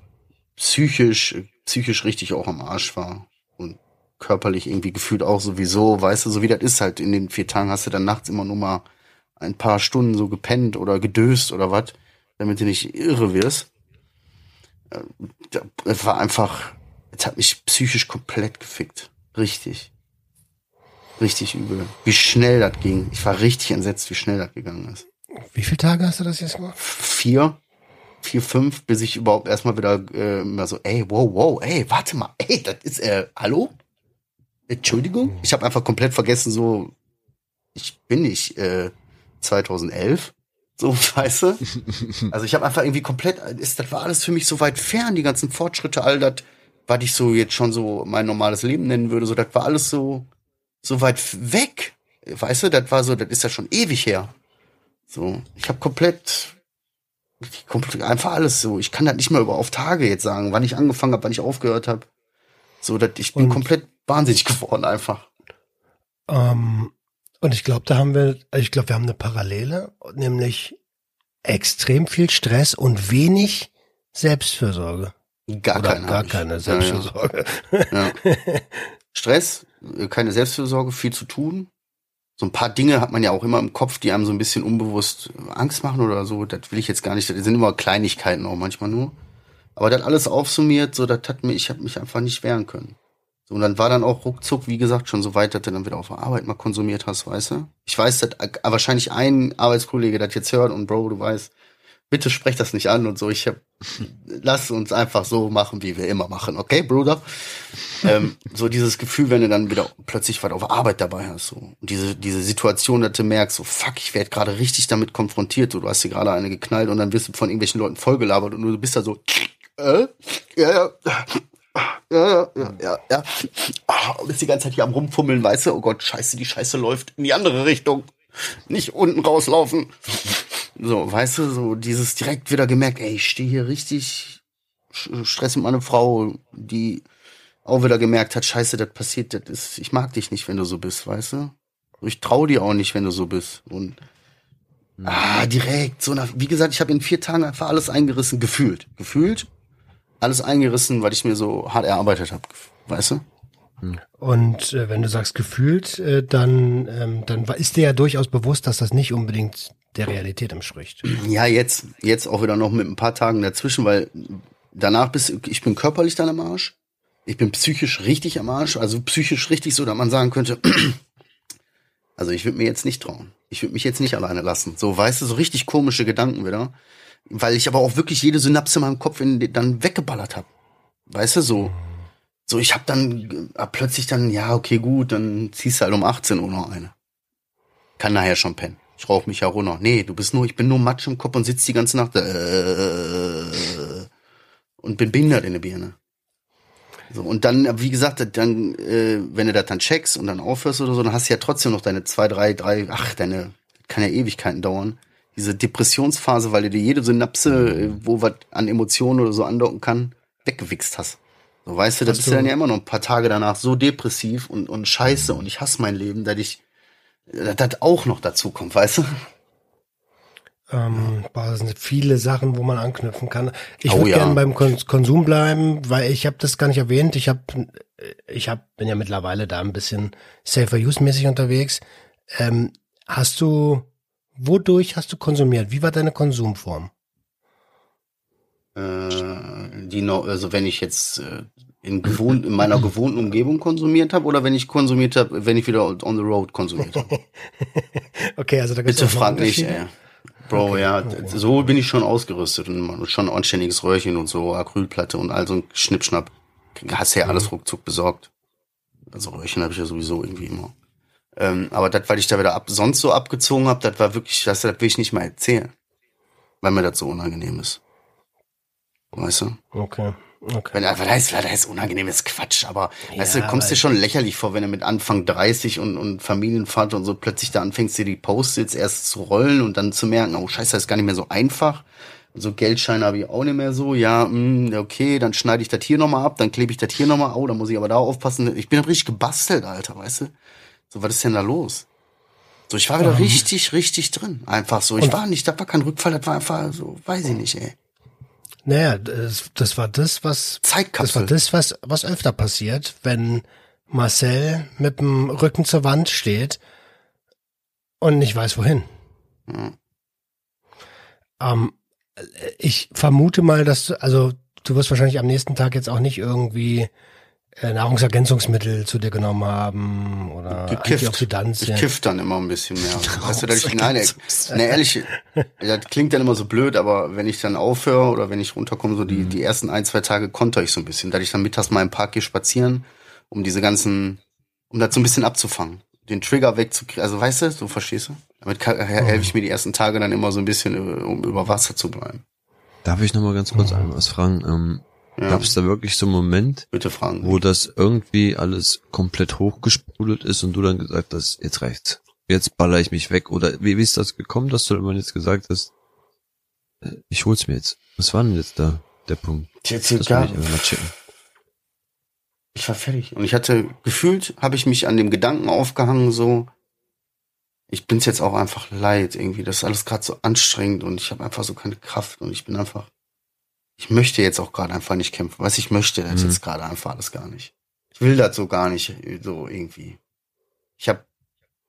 psychisch, psychisch richtig auch am Arsch war. Und körperlich irgendwie gefühlt auch sowieso, weißt du, so wie das ist halt. In den vier Tagen hast du dann nachts immer nur mal ein paar Stunden so gepennt oder gedöst oder was, damit du nicht irre wirst. Äh, da- Es war einfach, es hat mich psychisch komplett gefickt. Richtig. Richtig übel. Wie schnell das ging. Ich war richtig entsetzt, wie schnell das gegangen ist. Wie viele Tage hast du das jetzt gemacht? Vier, vier, fünf, bis ich überhaupt erstmal wieder äh, mal so, ey, wow, wow, ey, warte mal, ey, das ist, äh, hallo? Entschuldigung? Ich habe einfach komplett vergessen, so, ich bin nicht äh, 2011, so, [LAUGHS] weißt du? [LAUGHS] Also ich habe einfach irgendwie komplett, ist, das war alles für mich so weit fern, die ganzen Fortschritte, all das, was ich so jetzt schon so mein normales Leben nennen würde, so, das war alles so, so weit weg. Weißt du, das war so, das ist ja schon ewig her. So, ich habe komplett, komplett einfach alles so. Ich kann das nicht mal über auf Tage jetzt sagen, wann ich angefangen habe, wann ich aufgehört habe. So, dass ich bin Und- komplett wahnsinnig [LAUGHS] geworden einfach. Ähm, und ich glaube, da haben wir, ich glaube, wir haben eine Parallele, nämlich extrem viel Stress und wenig Selbstfürsorge. Gar Oder keine. gar keine Ja, Selbstfürsorge. Ja, ja. [LAUGHS] Stress, äh, keine Selbstfürsorge, viel zu tun. So ein paar Dinge hat man ja auch immer im Kopf, die einem so ein bisschen unbewusst Angst machen oder so. Das will ich jetzt gar nicht. Das sind immer Kleinigkeiten auch manchmal nur. Aber das alles aufsummiert, so das hat mir, ich habe mich einfach nicht wehren können. So, und dann war dann auch ruckzuck, wie gesagt, schon so weit, dass du dann wieder auf der Arbeit mal konsumiert hast, weißt du? Ich weiß, dass äh, wahrscheinlich ein Arbeitskollege das jetzt hört und Bro, du weißt, bitte sprech das nicht an und so. Ich hab, lass uns einfach so machen, wie wir immer machen, okay, Bruder? ähm, so dieses Gefühl, wenn du dann wieder plötzlich was auf Arbeit dabei hast, so. Und diese, diese Situation, dass du merkst, so, fuck, ich werde gerade richtig damit konfrontiert, so, du hast dir gerade eine geknallt und dann wirst du von irgendwelchen Leuten vollgelabert und du bist da so, äh, ja, ja, ja, ja, ja, ja, ja. Und bist die ganze Zeit hier am rumfummeln, weißt du, oh Gott, scheiße, die Scheiße läuft in die andere Richtung. Nicht unten rauslaufen. So, weißt du, so dieses direkt wieder gemerkt, ey, ich stehe hier richtig Stress mit meiner Frau, die auch wieder gemerkt hat, scheiße, das passiert, das ist, ich mag dich nicht, wenn du so bist, weißt du? Ich traue dir auch nicht, wenn du so bist. Und ah, direkt, so nach, wie gesagt, ich habe in vier Tagen einfach alles eingerissen, gefühlt. Gefühlt, alles eingerissen, weil ich mir so hart erarbeitet habe, weißt du? Und äh, wenn du sagst gefühlt, äh, dann, ähm, dann ist dir ja durchaus bewusst, dass das nicht unbedingt der Realität entspricht. Ja, jetzt, jetzt auch wieder noch mit ein paar Tagen dazwischen, weil danach bist ich bin körperlich dann am Arsch. Ich bin psychisch richtig am Arsch, also psychisch richtig so, dass man sagen könnte, [CLEARS THROAT] Also ich würde mir jetzt nicht trauen. Ich würde mich jetzt nicht alleine lassen. So, weißt du, so richtig komische Gedanken wieder. Weil ich aber auch wirklich jede Synapse in meinem Kopf in, dann weggeballert habe. Weißt du, so. So, ich habe dann äh, plötzlich dann, ja, okay, gut, dann ziehst du halt um 18 Uhr noch eine. Kann nachher schon pennen. Ich rauche mich ja runter. Nee, du bist nur, ich bin nur Matsch im Kopf und sitz die ganze Nacht äh, und bin behindert in der Birne. So, und dann, wie gesagt, dann, äh, wenn du das dann checkst und dann aufhörst oder so, dann hast du ja trotzdem noch deine zwei, drei, drei, ach, deine, kann ja Ewigkeiten dauern. Diese Depressionsphase, weil du dir jede Synapse, äh, wo was an Emotionen oder so andocken kann, weggewichst hast. So, weißt du, da bist du dann ja immer noch ein paar Tage danach so depressiv und, und scheiße und ich hasse mein Leben, dass ich, das auch noch dazu kommt, weißt du? Ähm, boah, das sind viele Sachen, wo man anknüpfen kann. Ich Oh würde ja. gerne beim Kon Konsum bleiben, weil ich habe das gar nicht erwähnt. Ich habe, ich hab, bin ja mittlerweile da ein bisschen safer use mäßig unterwegs. Ähm, hast du, wodurch hast du konsumiert? Wie war deine Konsumform? Äh, die noch, also wenn ich jetzt äh, in, gewohnt, in meiner gewohnten Umgebung konsumiert habe oder wenn ich konsumiert habe, wenn ich wieder on the road konsumiert habe. [LAUGHS] Okay, also da gibt's Bitte frag nicht, ey. Bro, ja, so bin ich schon ausgerüstet und schon anständiges Röhrchen und so, Acrylplatte und all so ein Schnippschnapp. Hast ja alles ruckzuck besorgt. Also Röhrchen habe ich ja sowieso irgendwie immer. Ähm, aber das, weil ich da wieder ab, sonst so abgezogen habe, das war wirklich, das, das will ich nicht mal erzählen. Weil mir das so unangenehm ist. Weißt du? Okay, okay. Wenn, heißt, was heißt unangenehm, ist Quatsch, aber weißt du, Ja, kommst dir schon lächerlich vor, wenn du mit Anfang 30 und, und Familienvater und so plötzlich da anfängst, dir die Post-its erst zu rollen und dann zu merken, oh scheiße, das ist gar nicht mehr so einfach. Und so Geldscheine habe ich auch nicht mehr so. Ja, mh, okay, dann schneide ich das hier nochmal ab, dann klebe ich das hier nochmal. Oh, dann muss ich aber da aufpassen. Ich bin richtig gebastelt, Alter, weißt du? So, was ist denn da los? So, ich war wieder richtig, richtig drin. Einfach so. Ich Und- war nicht, das war kein Rückfall, das war einfach so, weiß ich nicht, ey. Naja, das, das war das, was das war Zeitkapsel. das, was, was öfter passiert, wenn Marcel mit dem Rücken zur Wand steht und nicht weiß wohin. Ja. Ähm, ich vermute mal, dass du, also du wirst wahrscheinlich am nächsten Tag jetzt auch nicht irgendwie Nahrungsergänzungsmittel zu dir genommen haben oder gekifft. Ich Antioxidantien. kiff dann immer ein bisschen mehr. [LAUGHS] weißt du, dass ich, nein, ey, ne, ehrlich, das klingt dann immer so blöd, aber wenn ich dann aufhöre oder wenn ich runterkomme, so die, die ersten ein, zwei Tage konter ich so ein bisschen, dass ich dann mittags mal im Park gehe spazieren, um diese ganzen, um das so ein bisschen abzufangen. Den Trigger wegzukriegen, also weißt du, so verstehst du? Damit kann- helfe ich mir die ersten Tage dann immer so ein bisschen, äh, um über Wasser zu bleiben. Darf ich noch mal ganz kurz einmal was fragen? Ja, Gab es da wirklich so einen Moment, fragen. wo das irgendwie alles komplett hochgesprudelt ist und du dann gesagt hast, jetzt reicht's. Jetzt baller ich mich weg. Oder wie, wie ist das gekommen, dass du immer jetzt gesagt hast, äh, ich hol's mir jetzt. Was war denn jetzt da der Punkt? Jetzt, Das will ich. Ich war fertig. Und ich hatte gefühlt, habe ich mich an dem Gedanken aufgehangen, so, ich bin's jetzt auch einfach leid irgendwie. Das ist alles gerade so anstrengend und ich habe einfach so keine Kraft und ich bin einfach, ich möchte jetzt auch gerade einfach nicht kämpfen. Was ich möchte das Mhm. jetzt gerade einfach alles gar nicht. Ich will das so gar nicht, so irgendwie. Ich habe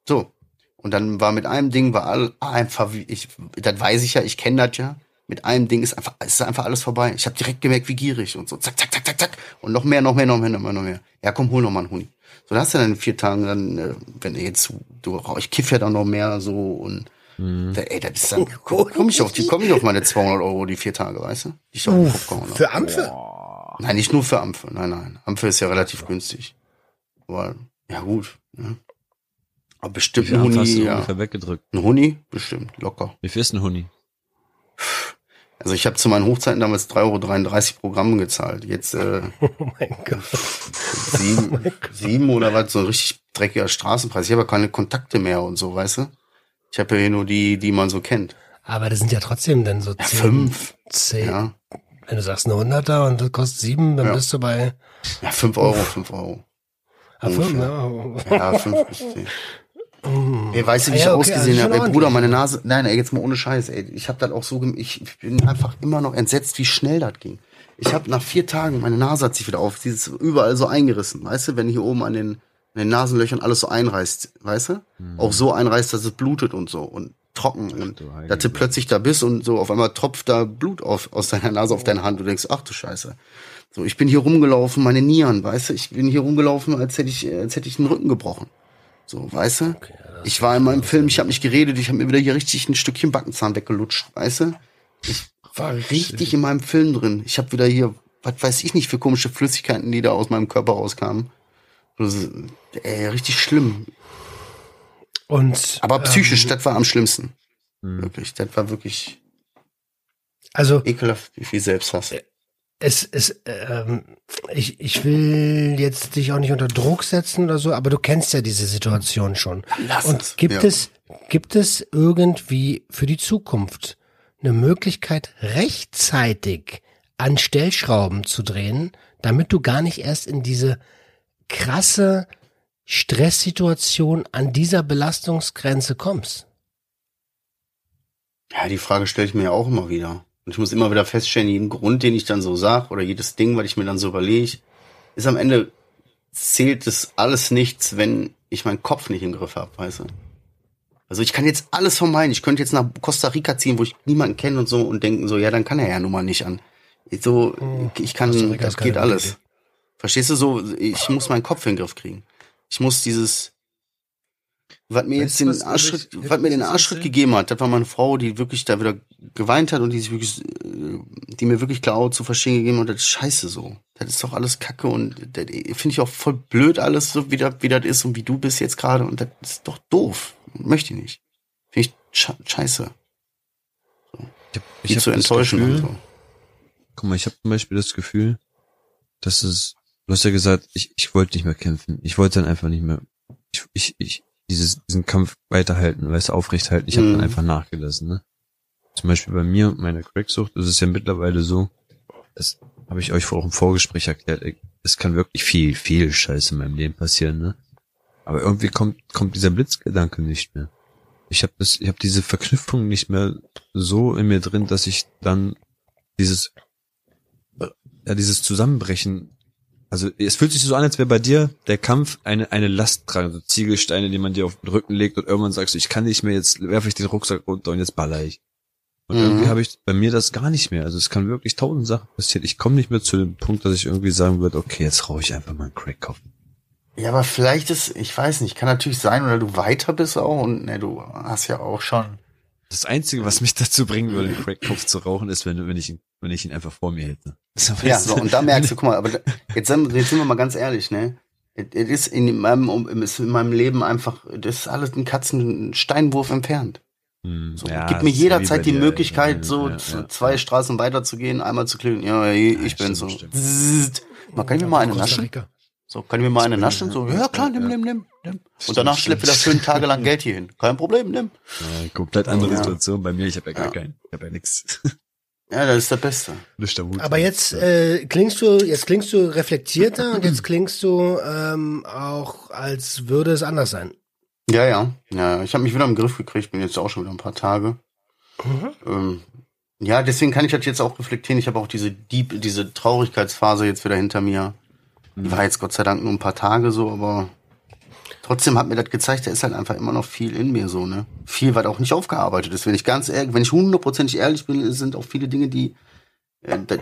so. Und dann war mit einem Ding war all, einfach, wie ich, das weiß ich ja, ich kenne das ja. Mit einem Ding ist einfach, ist einfach alles vorbei. Ich habe direkt gemerkt, wie gierig und so. Zack, zack, zack, zack, zack. Und noch mehr, noch mehr, noch mehr, noch mehr, noch mehr. Ja, komm, hol noch mal einen Huni. So, da hast du dann in vier Tagen dann, äh, wenn du jetzt, du ich kiff ja dann noch mehr so und Mhm. da, ey, das ist dann, komm, komm ich auf die, komm ich auf meine 200 Euro die vier Tage, weißt du? Die ich gehauen hab. Für Ampfe? Nein, nicht nur für Ampfe. Nein, nein. Ampfe ist ja relativ günstig. Aber, ja gut. Ne? Aber bestimmt ein hast Huni, du ja. ungefähr weggedrückt? Ein Huni? Bestimmt, locker. Wie viel ist ein Huni? Also ich habe zu meinen Hochzeiten damals 3,33 Euro Programm gezahlt. Jetzt äh, [LAUGHS] Oh mein Gott. sieben, sieben oder was, so ein richtig dreckiger Straßenpreis. Ich habe ja keine Kontakte mehr und so, weißt du? Ich habe ja hier nur die, die man so kennt. Aber das sind ja trotzdem dann so Ja, zehn, fünf. zehn. Ja, Wenn du sagst eine Hunderter und das kostet sieben, dann Ja. bist du bei ja fünf Euro, fünf Euro. ah, fünf, Ungefähr. ja. Ja, fünf bis zehn. Mm. Ey, weißt du, wie Ah, ich ja, okay, ausgesehen also habe? Ey, Bruder, meine Nase. Nein, ey, jetzt mal ohne Scheiß, ey. Ich habe das auch so, gem- ich, ich bin einfach immer noch entsetzt, wie schnell das ging. Ich habe nach vier Tagen, meine Nase hat sich wieder auf, sie ist überall so eingerissen, weißt du, wenn hier oben an den, an den Nasenlöchern alles so einreißt, weißt du? Auch so einreißt, dass es blutet und so und trocken und du Heilige. dass du plötzlich da bist und so auf einmal tropft da Blut auf, aus deiner Nase auf deine Hand und du denkst, ach du Scheiße. So, ich bin hier rumgelaufen, meine Nieren, weißt du, ich bin hier rumgelaufen, als hätte ich, als hätte ich den Rücken gebrochen. So, weißt du? Okay, Ich war in meinem Film, ich habe nicht geredet, ich habe mir wieder hier richtig ein Stückchen Backenzahn weggelutscht, weißt du? Ich war richtig in meinem Film drin. Ich habe wieder hier, was weiß ich nicht für komische Flüssigkeiten, die da aus meinem Körper rauskamen. Das ist, ey, richtig schlimm. Und Aber psychisch, ähm, das war am schlimmsten. Hm. Wirklich, das war wirklich also ekelhaft, wie viel Selbsthass. es es ähm, ich ich will jetzt dich auch nicht unter Druck setzen oder so, aber du kennst ja diese Situation schon. Lass Und es. gibt Ja. es gibt es irgendwie für die Zukunft eine Möglichkeit rechtzeitig an Stellschrauben zu drehen, damit du gar nicht erst in diese krasse Stresssituation an dieser Belastungsgrenze kommst? Ja, die Frage stelle ich mir ja auch immer wieder. Und ich muss immer wieder feststellen, jeden Grund, den ich dann so sag, oder jedes Ding, was ich mir dann so überlege, ist am Ende zählt das alles nichts, wenn ich meinen Kopf nicht im Griff habe, weißt du? Also ich kann jetzt alles vermeiden. Ich könnte jetzt nach Costa Rica ziehen, wo ich niemanden kenne und so und denken so, ja, dann kann er ja nun mal nicht an. So, Hm, ich kann, das geht alles. Verstehst du so? Ich muss meinen Kopf in den Griff kriegen. Ich muss dieses, was mir Weißt jetzt den ich- was mir den erzählen? gegeben hat, das war meine Frau, die wirklich da wieder geweint hat und die sich wirklich, die mir wirklich klar zu verstehen gegeben hat, das ist scheiße so. Das ist doch alles Kacke und das finde ich auch voll blöd alles, so wie das, wie das ist und wie du bist jetzt gerade und das ist doch doof. Möchte ich nicht. Finde ich sche- scheiße. Ich hab, Die hab zu enttäuschen Gefühl, und so. Guck mal, ich habe zum Beispiel das Gefühl, dass es, du hast ja gesagt, ich, ich wollte nicht mehr kämpfen. Ich wollte dann einfach nicht mehr, ich, ich, ich dieses, diesen Kampf weiterhalten, weißt du, aufrechthalten. Ich habe Mhm. dann einfach nachgelassen, ne? Zum Beispiel bei mir und meiner Cracksucht ist es ja mittlerweile so, das habe ich euch vor auch im Vorgespräch erklärt, es kann wirklich viel, viel Scheiße in meinem Leben passieren, ne? Aber irgendwie kommt, kommt dieser Blitzgedanke nicht mehr. Ich habe das, ich habe diese Verknüpfung nicht mehr so in mir drin, dass ich dann dieses ja, dieses Zusammenbrechen. Also es fühlt sich so an, als wäre bei dir der Kampf eine, eine Last tragen, so Ziegelsteine, die man dir auf den Rücken legt und irgendwann sagst du, ich kann nicht mehr, jetzt werfe ich den Rucksack runter und jetzt baller ich. Und Mhm. irgendwie habe ich bei mir das gar nicht mehr. Also es kann wirklich tausend Sachen passieren. Ich komme nicht mehr zu dem Punkt, dass ich irgendwie sagen würde, okay, jetzt rauche ich einfach mal einen Crack-Kopf. Ja, aber vielleicht ist, ich weiß nicht, kann natürlich sein, oder du weiter bist auch und ne, du hast ja auch schon. Das Einzige, was mich [LAUGHS] dazu bringen würde, einen Crack-Kopf zu rauchen, ist, wenn, wenn, ich ihn, wenn ich ihn einfach vor mir hätte. So, Ja, so, und da merkst du, guck mal, aber da- [LAUGHS] jetzt sind, jetzt sind wir mal ganz ehrlich, ne? Es ist in meinem, um- ist in meinem Leben einfach, das ist alles ein Katzensteinwurf entfernt. Hm, So, ja, gib mir jederzeit die dir, Möglichkeit, ja, so ja, zwei ja. Straßen weiter zu gehen, einmal zu klingen, ja, ich, ich bin stimmt, so. Man kann ich mir mal eine naschen? So, kann ich mir mal eine naschen? So, ja klar, nimm, nimm, nimm, nimm. Und danach schlepp wieder fünf Tage lang Geld hier hin. Kein Problem, nimm. Ja, komplett andere Ja. Situation bei mir. Ich habe ja gar Ja. keinen. Ich habe ja nix. [LAUGHS] Ja, das ist das Beste. Nicht der Mut. Aber jetzt äh, klingst du, jetzt klingst du reflektierter und jetzt klingst du ähm, auch, als würde es anders sein. Ja, ja. Ja, ich habe mich wieder im Griff gekriegt, bin jetzt auch schon wieder ein paar Tage. Ähm, ja, deswegen kann ich das jetzt auch reflektieren. Ich habe auch diese Deep, diese Traurigkeitsphase jetzt wieder hinter mir. Die war jetzt Gott sei Dank nur ein paar Tage so, aber trotzdem hat mir das gezeigt, da ist halt einfach immer noch viel in mir so, ne? Viel, was auch nicht aufgearbeitet ist. Wenn ich ganz ehrlich, wenn ich hundertprozentig ehrlich bin, sind auch viele Dinge, die, äh, da-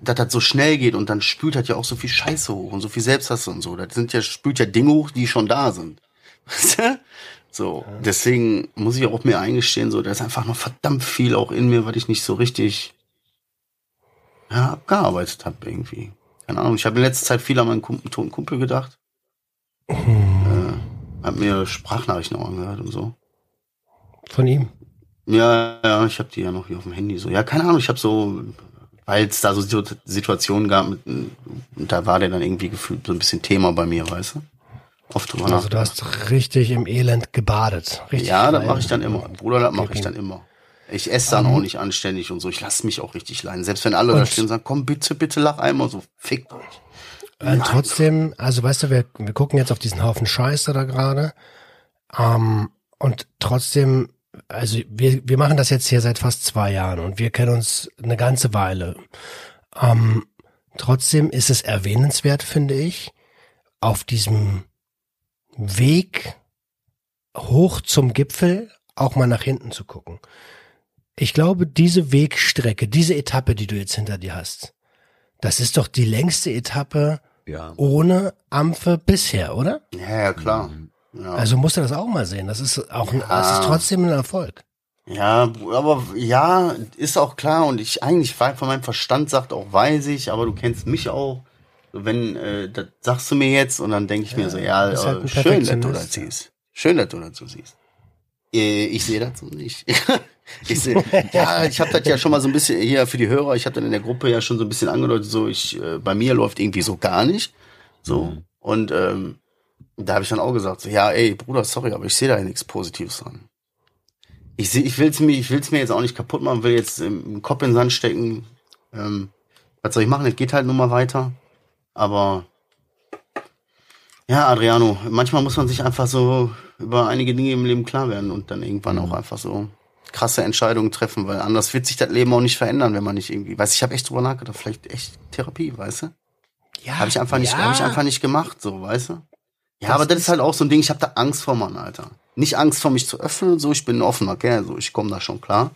dass das so schnell geht und dann spült halt ja auch so viel Scheiße hoch und so viel Selbsthass und so. Das sind ja, spült ja Dinge hoch, die schon da sind. Weißt du? So, deswegen muss ich auch mir eingestehen, so, da ist einfach noch verdammt viel auch in mir, was ich nicht so richtig ja, abgearbeitet habe irgendwie. Keine Ahnung, ich habe in letzter Zeit viel an meinen Kumpel, toten Kumpel gedacht. Äh, hab mir Sprachnachrichten auch angehört und so. Von ihm. Ja, ja, ich habe die ja noch hier auf dem Handy so. Ja, keine Ahnung, ich habe so, weil es da so Situ- Situationen gab, mit, und da war der dann irgendwie gefühlt so ein bisschen Thema bei mir, weißt du? Oft drüber Also du hast richtig im Elend gebadet. Richtig Ja, das mache ich dann immer. Bruder, das mache ich dann immer. Ich esse dann auch nicht anständig und so. Ich lasse mich auch richtig leiden. Selbst wenn alle da Und- stehen und sagen, komm bitte, bitte lach einmal so, fickt euch. Äh, trotzdem, also weißt du, wir, wir gucken jetzt auf diesen Haufen Scheiße da gerade. Ähm, und trotzdem, also wir, wir machen das jetzt hier seit fast zwei Jahren und wir kennen uns eine ganze Weile. Ähm, trotzdem ist es erwähnenswert, finde ich, auf diesem Weg hoch zum Gipfel auch mal nach hinten zu gucken. Ich glaube, diese Wegstrecke, diese Etappe, die du jetzt hinter dir hast, das ist doch die längste Etappe ja. ohne Ampfe bisher, oder? Ja, ja, klar. Ja. Also musst du das auch mal sehen. Das ist auch, ein, das ist trotzdem ein Erfolg. Ja, aber ja, ist auch klar und ich eigentlich von meinem Verstand sagt auch, weiß ich, aber du kennst mich auch. Wenn, äh, das sagst du mir jetzt und dann denke ich mir so, ja, halt äh, schön, dass du das siehst. Schön, dass du das so siehst. Äh, Ich sehe das so nicht. [LAUGHS] ich sehe, ja, ich habe das ja schon mal so ein bisschen hier für die Hörer, ich habe dann in der Gruppe ja schon so ein bisschen angedeutet, so ich, äh, bei mir läuft irgendwie so gar nicht. So. Und ähm, da habe ich dann auch gesagt, so, ja, ey, Bruder, sorry, aber ich sehe da ja nichts Positives dran. Ich sehe, ich will's mir, ich will's mir jetzt auch nicht kaputt machen, will jetzt im Kopf in den Sand stecken. Ähm, was soll ich machen? Es geht halt nur mal weiter. Aber ja, Adriano, manchmal muss man sich einfach so über einige Dinge im Leben klar werden und dann irgendwann auch einfach so krasse Entscheidungen treffen, weil anders wird sich das Leben auch nicht verändern, wenn man nicht irgendwie, weiß ich habe echt drüber nachgedacht, vielleicht echt Therapie, weißt du? Ja, Habe ich einfach nicht, ja. habe ich einfach nicht gemacht, so, weißt du? Ja, Das aber das ist- halt auch so ein Ding, ich habe da Angst vor, Mann, Alter. Nicht Angst vor mich zu öffnen so, ich bin ein offener Kerl, so, ich komme da schon klar.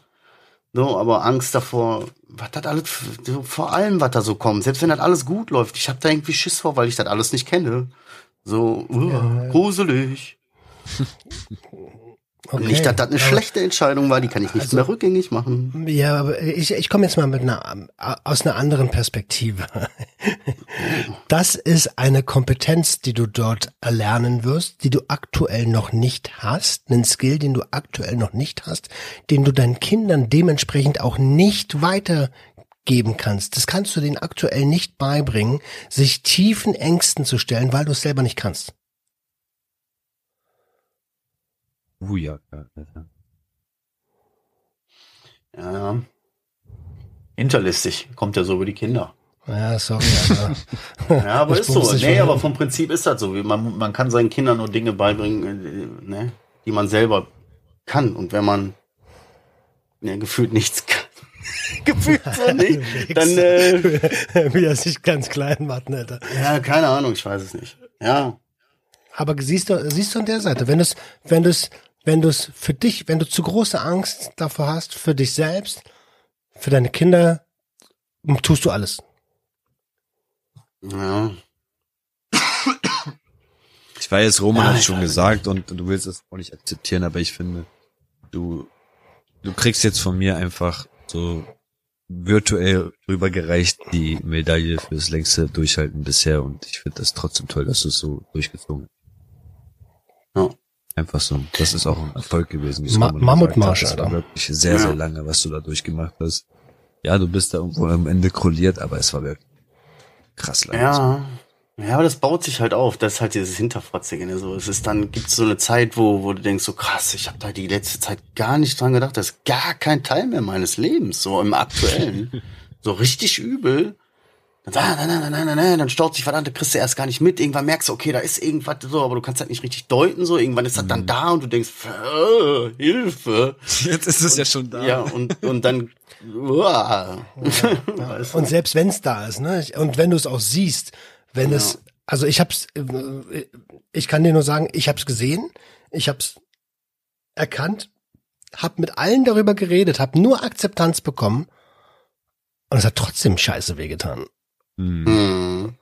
So, aber Angst davor, was das alles, so, vor allem, was da so kommt, selbst wenn das alles gut läuft, ich habe da irgendwie Schiss vor, weil ich das alles nicht kenne. So, uh, gruselig. [LAUGHS] Okay. Nicht, dass das eine Aber- schlechte Entscheidung war, die kann ich nicht Also- mehr rückgängig machen. Ja, aber ich, ich komme jetzt mal mit einer, aus einer anderen Perspektive. [LAUGHS] Das ist eine Kompetenz, die du dort erlernen wirst, die du aktuell noch nicht hast, einen Skill, den du aktuell noch nicht hast, den du deinen Kindern dementsprechend auch nicht weitergeben kannst. Das kannst du denen aktuell nicht beibringen, sich tiefen Ängsten zu stellen, weil du es selber nicht kannst. Uh, ja, ja, Alter. Ja, ja. Hinterlistig kommt ja so über die Kinder. Ja, sorry, [LAUGHS] Ja, aber ist so. Nee, aber vom Prinzip ist das so. Man, man kann seinen Kindern nur Dinge beibringen, äh, ne, die man selber kann. Und wenn man ne, gefühlt nichts kann, [LAUGHS] gefühlt so [LAUGHS] nicht, dann, äh, wie er sich ganz klein macht, ne, Alter. ja, keine Ahnung, ich weiß es nicht. Ja, Aber siehst du, siehst du an der Seite, wenn du es, wenn du es, wenn du es für dich, wenn du zu große Angst davor hast, für dich selbst, für deine Kinder, tust du alles. ja. Ich weiß, Roman Ja, hat ich schon gesagt und du willst es auch nicht akzeptieren, aber ich finde, du, du kriegst jetzt von mir einfach so virtuell rübergereicht die Medaille fürs längste Durchhalten bisher und ich finde das trotzdem toll, dass du es so durchgezogen hast. Ja. Einfach so. Das ist auch ein Erfolg gewesen. Ma- Mammutmarsch, Alter. wirklich sehr, sehr lange, was du da durchgemacht hast. Ja, du bist da irgendwo am Ende krolliert, aber es war wirklich krass lang. Ja. Ja, aber das baut sich halt auf. Das ist halt dieses Hinterfratzige. Ne? So, es ist dann, gibt es so eine Zeit, wo, wo du denkst, so krass, ich habe da die letzte Zeit gar nicht dran gedacht. Das ist gar kein Teil mehr meines Lebens, so im Aktuellen. [LAUGHS] so richtig übel. Dann, ah, nein, nein, nein, nein, nein, nein, dann staut sich verdammt, kriegst du erst gar nicht mit. Irgendwann merkst du, okay, da ist irgendwas so, aber du kannst halt nicht richtig deuten. So, irgendwann ist das dann da und du denkst, äh, Hilfe. [LAUGHS] Jetzt ist es ja schon da. Ja, und, und dann, uah. [LAUGHS] Weißt du? Und selbst wenn es da ist, ne, und wenn du es auch siehst, wenn es, also ich hab's, äh, ich kann dir nur sagen, ich hab's gesehen, ich hab's erkannt, hab mit allen darüber geredet, hab nur Akzeptanz bekommen und es hat trotzdem scheiße wehgetan. Hm. Hm,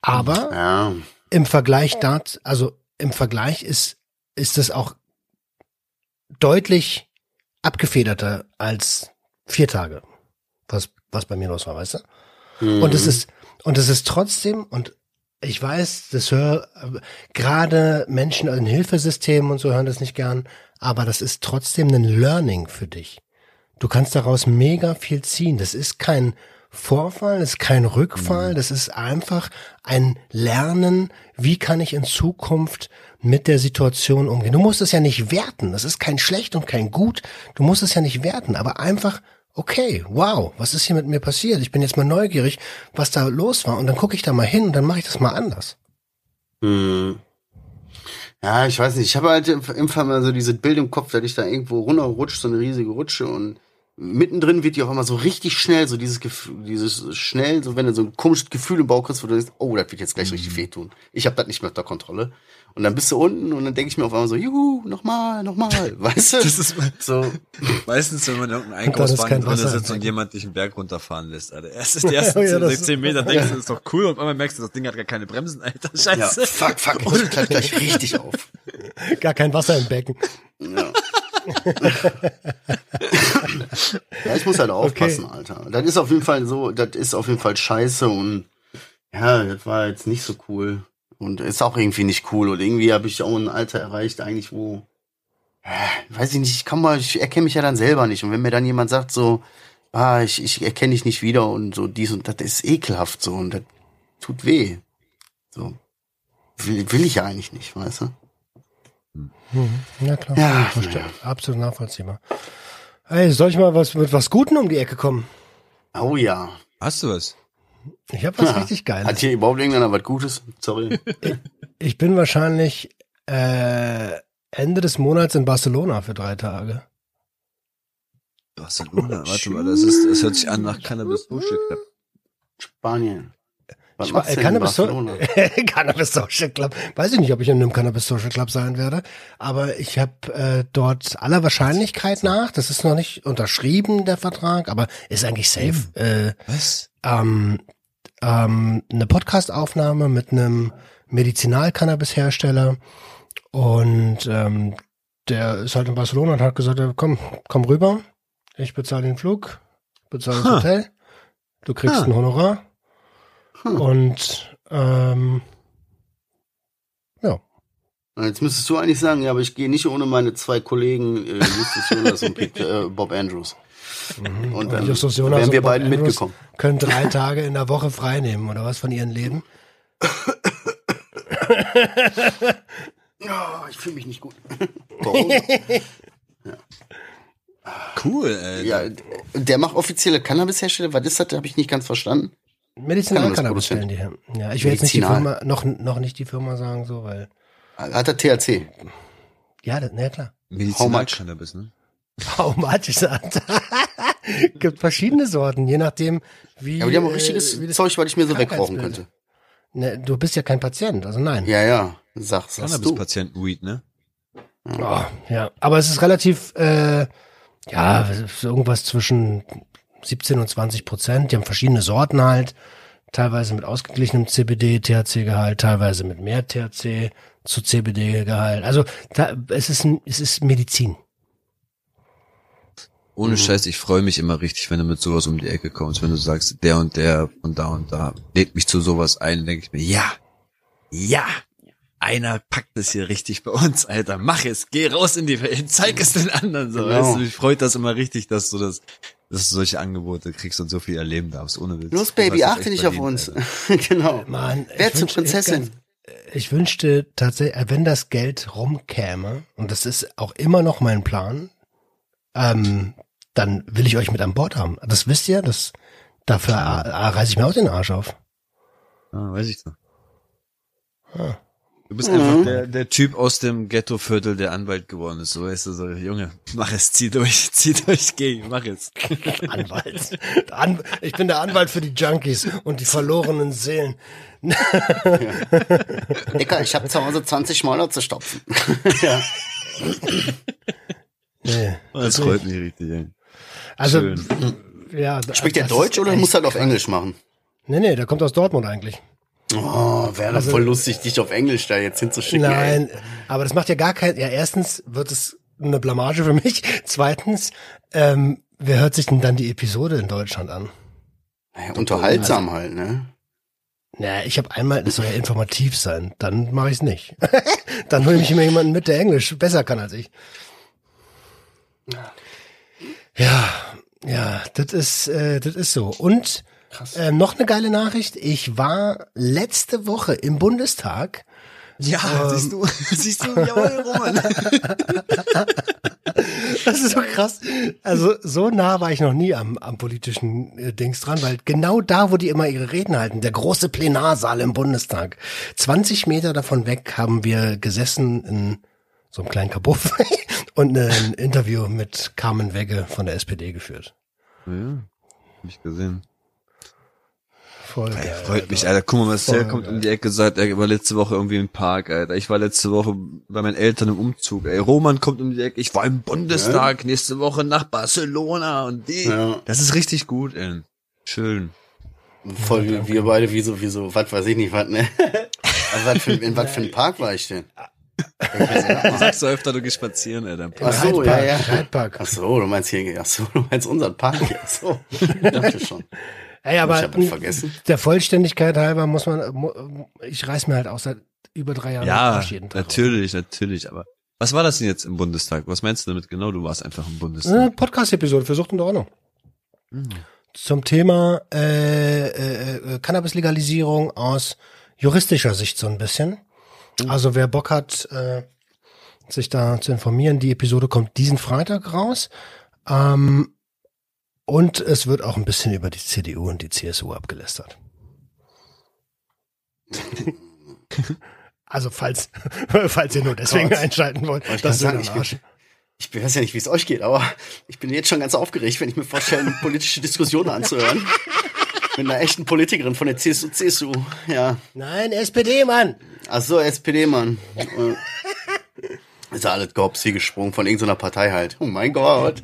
Aber ja. im Vergleich dazu, also im Vergleich ist, ist es auch deutlich abgefederter als vier Tage, was, was bei mir los war, weißt du? Und es ist, und es ist trotzdem, und ich weiß, das hör, gerade Menschen in Hilfesystemen und so hören das nicht gern, aber das ist trotzdem ein Learning für dich. Du kannst daraus mega viel ziehen. Das ist kein Vorfall, das ist kein Rückfall, das ist einfach ein Lernen, wie kann ich in Zukunft mit der Situation umgehen. Du musst es ja nicht werten, das ist kein schlecht und kein gut, du musst es ja nicht werten, aber einfach, okay, wow, was ist hier mit mir passiert? Ich bin jetzt mal neugierig, was da los war und dann gucke ich da mal hin und dann mache ich das mal anders. Hm. Ja, ich weiß nicht. Ich habe halt im Fall mal so dieses Bild im Kopf, dass ich da irgendwo runterrutscht, so eine riesige Rutsche und mittendrin wird die auf einmal so richtig schnell, so dieses Gefühl, dieses schnell, so wenn du so ein komisches Gefühl im Bauch kriegst, wo du denkst, oh, das wird jetzt gleich richtig wehtun. Ich habe das nicht mehr unter Kontrolle. Und dann bist du unten und dann denke ich mir auf einmal so, juhu, nochmal, nochmal, [LAUGHS] weißt du? Das ist so, meistens, wenn man in irgendeinem kein Einkaufswagen drin sitzt und jemand dich einen Berg runterfahren lässt, Alter. [LAUGHS] Erst ist die ersten Ja, 10, das- 16 Meter, [LAUGHS] denkst du, das ist doch cool, und auf einmal merkst du, das Ding hat gar keine Bremsen, Alter. ja, Scheiße. fuck, fuck, ich gleich richtig auf. Gar kein Wasser im Becken. Ja. Ja, ich muss halt aufpassen, Alter. Das ist auf jeden Fall so, das ist auf jeden Fall scheiße und ja, das war jetzt nicht so cool. Und ist auch irgendwie nicht cool. Und irgendwie habe ich auch ein Alter erreicht, eigentlich, wo, äh, weiß ich nicht, ich kann mal, ich erkenne mich ja dann selber nicht. Und wenn mir dann jemand sagt, so, ah, ich, ich erkenne dich nicht wieder und so dies und das ist ekelhaft so und das tut weh. So. Will, will ich ja eigentlich nicht, weißt du? Mhm. Ja, klar. Ja, ja. Absolut nachvollziehbar. Ey, soll ich mal was mit was Guten um die Ecke kommen? Oh ja. Hast du was? Ich habe was Ja. richtig Geiles. Hat hier überhaupt irgendeiner was Gutes? Sorry. [LAUGHS] Ich bin wahrscheinlich äh, Ende des Monats in Barcelona für drei Tage. Barcelona, warte mal, das ist, das hört sich an nach Cannabis Club. Spanien. Was Ich in Cannabis, so? [LAUGHS] Cannabis Social Club. Weiß ich nicht, ob ich in einem Cannabis Social Club sein werde, aber ich habe äh, dort aller Wahrscheinlichkeit nach, das ist noch nicht unterschrieben, der Vertrag, aber ist eigentlich safe, äh, Was? ähm, ähm, eine Podcast-Aufnahme mit einem Medizinal-Cannabis-Hersteller und ähm, der ist halt in Barcelona und hat gesagt, komm, komm rüber, ich bezahle den Flug, bezahle das Ha. Hotel, du kriegst Ha. ein Honorar Hm. und ähm, ja, Jetzt müsstest du eigentlich sagen, ja, aber ich gehe nicht ohne meine zwei Kollegen äh, Justus Jonas und Pete, [LAUGHS] äh, Bob Andrews. Und dann Justus Jonas wären und wir beiden Andrews mitgekommen. können drei Tage in der Woche frei nehmen oder was von ihrem Leben. [COUGHS] Ja, ich fühle mich nicht gut. [LAUGHS] Warum? Cool, ey. ja, der macht offizielle Cannabis-Hersteller. Was ist das? Habe ich nicht ganz verstanden. Medizinal-Cannabis stellen die her. Ja, ich will jetzt nicht die Medizinal. Firma, noch, noch nicht die Firma sagen, so, weil, Hat er THC? ja, das, na ja, klar. Medizinal-Cannabis, ne? How much is that? [LAUGHS] Gibt verschiedene Sorten, je nachdem, wie. Ja, aber die haben auch äh, richtiges wie das Zeug, was ich mir so wegrauchen könnte. Ne, du bist ja kein Patient, also nein. Ja, ja. Sag, sagst du. Cannabis-Patienten-Weed, ne? Oh, ja, aber es ist relativ, äh, ja, irgendwas zwischen 17 und 20 Prozent. Die haben verschiedene Sorten halt, teilweise mit ausgeglichenem CBD-THC-Gehalt, teilweise mit mehr THC zu CBD-Gehalt. Also da, es ist ein, es ist Medizin. Ohne Mhm. Scheiß, ich freue mich immer richtig, wenn du mit sowas um die Ecke kommst, wenn du sagst, der und der von da und da lädt mich zu sowas ein, denke ich mir, ja, ja, einer packt es hier richtig bei uns, Alter, mach es, geh raus in die Welt, zeig es den anderen, so, Genau. weißt du, mich freut das immer richtig, dass du das, dass du solche Angebote kriegst und so viel erleben darfst, ohne Witz. Los, Baby, achte dich auf uns. [LAUGHS] Genau. Mann, Wer ich zur wünschte- Prinzessin? Ich wünschte tatsächlich, äh, wenn das Geld rumkäme, und das ist auch immer noch mein Plan, ähm, dann will ich euch mit an Bord haben. Das wisst ihr, das, dafür reiße ich mir auch den Arsch auf. Ah, weiß ich doch. Ah. Du bist Mhm. einfach der, der Typ aus dem Ghettoviertel, der Anwalt geworden ist. So weißt du, so, Junge, mach es, zieh durch, [LAUGHS] zieh durch, geh, mach es. Anwalt. An, ich bin der Anwalt für die Junkies und die verlorenen Seelen. [LAUGHS] Dicker, ich habe zu Hause 20 Mäuler zu stopfen. [LAUGHS] ja. Nee. Das freut mich richtig, ey. Also, Schön. ja. Spricht der Deutsch ist oder muss er halt auf. Englisch machen? Nee, nee, der kommt aus Dortmund eigentlich. Oh, wäre Also- voll lustig, dich auf Englisch da jetzt hinzuschicken. Nein, aber das macht ja gar kein, ja, erstens wird es eine Blamage für mich. [LAUGHS] Zweitens, ähm, wer hört sich denn dann die Episode in Deutschland an? Ey. Ja, unterhaltsam halt, ne? Ja, ich habe einmal, das soll ja informativ sein, dann mache ich es nicht. [LAUGHS] dann hole ich mir jemanden mit, der Englisch besser kann als ich. Ja, ja, das ist, äh, das ist so. Und äh, noch eine geile Nachricht. Ich war letzte Woche im Bundestag. Ja, Ähm. siehst du, [LAUGHS] siehst du, jawohl, Roman. [LAUGHS] Das ist so krass. Also so nah war ich noch nie am, am politischen äh, Dings dran, weil genau da, wo die immer ihre Reden halten, der große Plenarsaal im Bundestag, 20 Meter davon weg haben wir gesessen in so einem kleinen Kabuff [LAUGHS] und ein Interview mit Carmen Wegge von der SPD geführt. Ja, hab ich gesehen. Voll Ey, geil, freut mich, Alter. Alter. Guck mal, Marcel Voll kommt geil. um die Ecke, sagt, er war letzte Woche irgendwie im Park, Alter. Ich war letzte Woche bei meinen Eltern im Umzug. Ey, Roman kommt um die Ecke, ich war im Bundestag, nächste Woche nach Barcelona und die. Ja. Das ist richtig gut, ey. Schön. Voll wie wir beide, wie so, wie so, was weiß ich nicht, was, ne? [LAUGHS] Was für, in was für einem Park war ich denn? Du sagst so öfter, du gehst spazieren, Alter. im Park. Ach so, ja, ja. Ach so, du meinst hier, ach so, du meinst unseren Park hier. Ach so, ich dachte schon. Ey, aber Ich hab ihn vergessen. der Vollständigkeit halber muss man, ich reiß mir halt auch seit über drei Jahren Ja, jeden Tag natürlich, natürlich, aber was war das denn jetzt im Bundestag? Was meinst du damit genau? Du warst einfach im Eine Bundestag. Podcast-Episode für Sucht und Ordnung. Hm. Zum Thema äh, äh, äh, Cannabis-Legalisierung aus juristischer Sicht so ein bisschen. Also wer Bock hat, äh, sich da zu informieren, die Episode kommt diesen Freitag raus. Ähm, und es wird auch ein bisschen über die CDU und die CSU abgelästert. [LAUGHS] Also falls, [LAUGHS] falls ihr nur deswegen Gott. einschalten wollt, ich das ist grad ein sagen, Arsch. Ich weiß ja nicht, wie es euch geht, aber ich bin jetzt schon ganz aufgeregt, wenn ich mir vorstelle, politische Diskussionen anzuhören. [LAUGHS] Mit einer echten Politikerin von der CSU, CSU, ja. Nein, SPD, Mann. Ach so, SPD, Mann. Äh, Ist ja alles wie gesprungen von irgendeiner Partei halt. Oh mein Gott.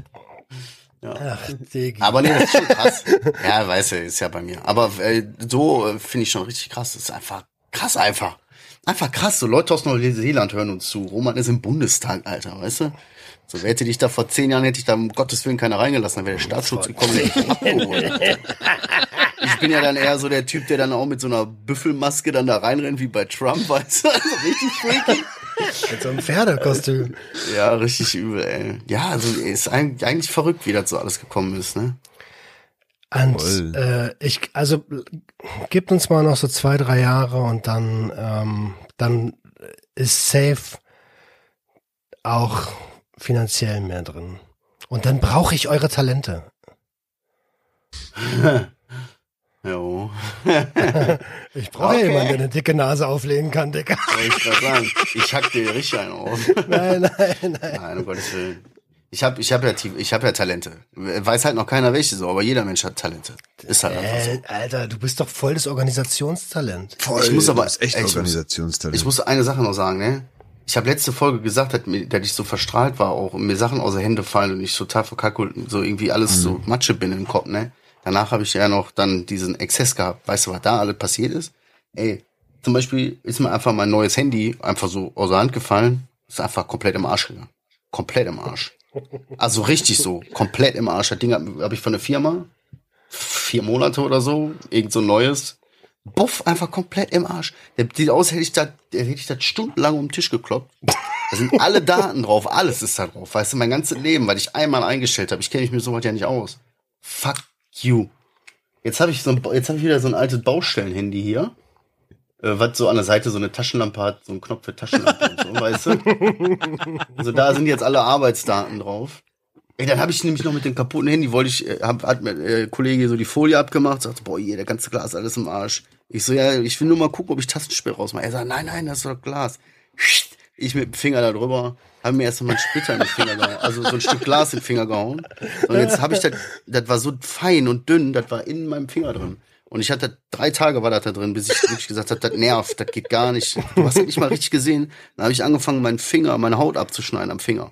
Ach, Digi. Aber nee, das ist schon krass. [LAUGHS] Ja, weißt du, ist ja bei mir. Aber äh, so äh, finde ich schon richtig krass. Das ist einfach krass einfach. Einfach krass. So Leute aus Neuseeland hören uns zu. Roman ist im Bundestag, Alter, weißt du? So wer hätte dich da vor zehn Jahren, hätte ich da um Gottes Willen keiner reingelassen, dann wäre der Staatsschutz gekommen, hätte abgeholt. Ich bin ja dann eher so der Typ, der dann auch mit so einer Büffelmaske dann da reinrennt, wie bei Trump, weißt du? Also richtig freaky. [LAUGHS] Mit so einem Pferdekostüm. Ja, richtig übel, ey. Ja, also ist eigentlich verrückt, wie das so alles gekommen ist, ne? Und Voll. äh, ich, also gibt uns mal noch so zwei, drei Jahre und dann, ähm, dann ist safe auch finanziell mehr drin. Und dann brauche ich eure Talente. [LAUGHS] Jo. [LAUGHS] Ich brauche Okay. jemanden, der eine dicke Nase auflegen kann, Dicker. Wollte ich gerade sagen. Ich hack dir richtig einen auf. Nein, nein, nein. Nein, um Gottes Willen. Ich habe ich hab ja, ich hab ja Talente. Weiß halt noch keiner welche so, aber jeder Mensch hat Talente. Ist halt einfach so. Äh, Alter, du bist doch voll das Organisationstalent. Ich muss aber- Das ist echt ey, ich muss- Organisationstalent. Ich muss eine Sache noch sagen, ne? Ich habe letzte Folge gesagt, dass, mir, dass ich so verstrahlt war auch und mir Sachen aus den Händen fallen und ich total verkackelt so irgendwie alles so Matsche bin im Kopf, ne? Danach habe ich ja noch dann diesen Exzess gehabt. Weißt du, was da alles passiert ist? Ey, zum Beispiel ist mir einfach mein neues Handy einfach so aus der Hand gefallen. Ist einfach komplett im Arsch gegangen. Komplett im Arsch. Also richtig so, komplett im Arsch. Das Ding habe hab ich von der Firma, vier Monate oder so, irgend so ein neues. Buff, einfach komplett im Arsch. Der sieht aus, hätte ich das, hätte ich das stundenlang um den Tisch gekloppt. Da sind alle Daten drauf, alles ist da drauf. Weißt du, mein ganzes Leben, weil ich einmal eingestellt habe. Ich kenne mich mit sowas ja nicht aus. Fuck you. Jetzt habe ich so ein, jetzt habe ich wieder so ein altes Baustellen-Handy hier. Äh, was so an der Seite so eine Taschenlampe hat, so ein Knopf für Taschenlampe und so, weißt du? [LAUGHS] Also da sind jetzt alle Arbeitsdaten drauf. Ey, dann habe ich nämlich noch mit dem kaputten Handy, wollte ich, äh, hab, hat mir äh, Kollege so die Folie abgemacht, sagte, boah, hier, der ganze Glas alles im Arsch. Ich so, ja, ich will nur mal gucken, ob ich Tastensperr rausmache. Er sagt, nein, nein, das ist doch Glas. Ich mit dem Finger da drüber, habe mir erst mal einen Splitter in den Finger gehauen, also so ein Stück Glas in den Finger gehauen. Und jetzt habe ich das, das war so fein und dünn, das war in meinem Finger drin. Und ich hatte drei Tage war das da drin, bis ich wirklich gesagt habe, das nervt, das geht gar nicht. Du hast das nicht mal richtig gesehen. Dann habe ich angefangen, meinen Finger, meine Haut abzuschneiden am Finger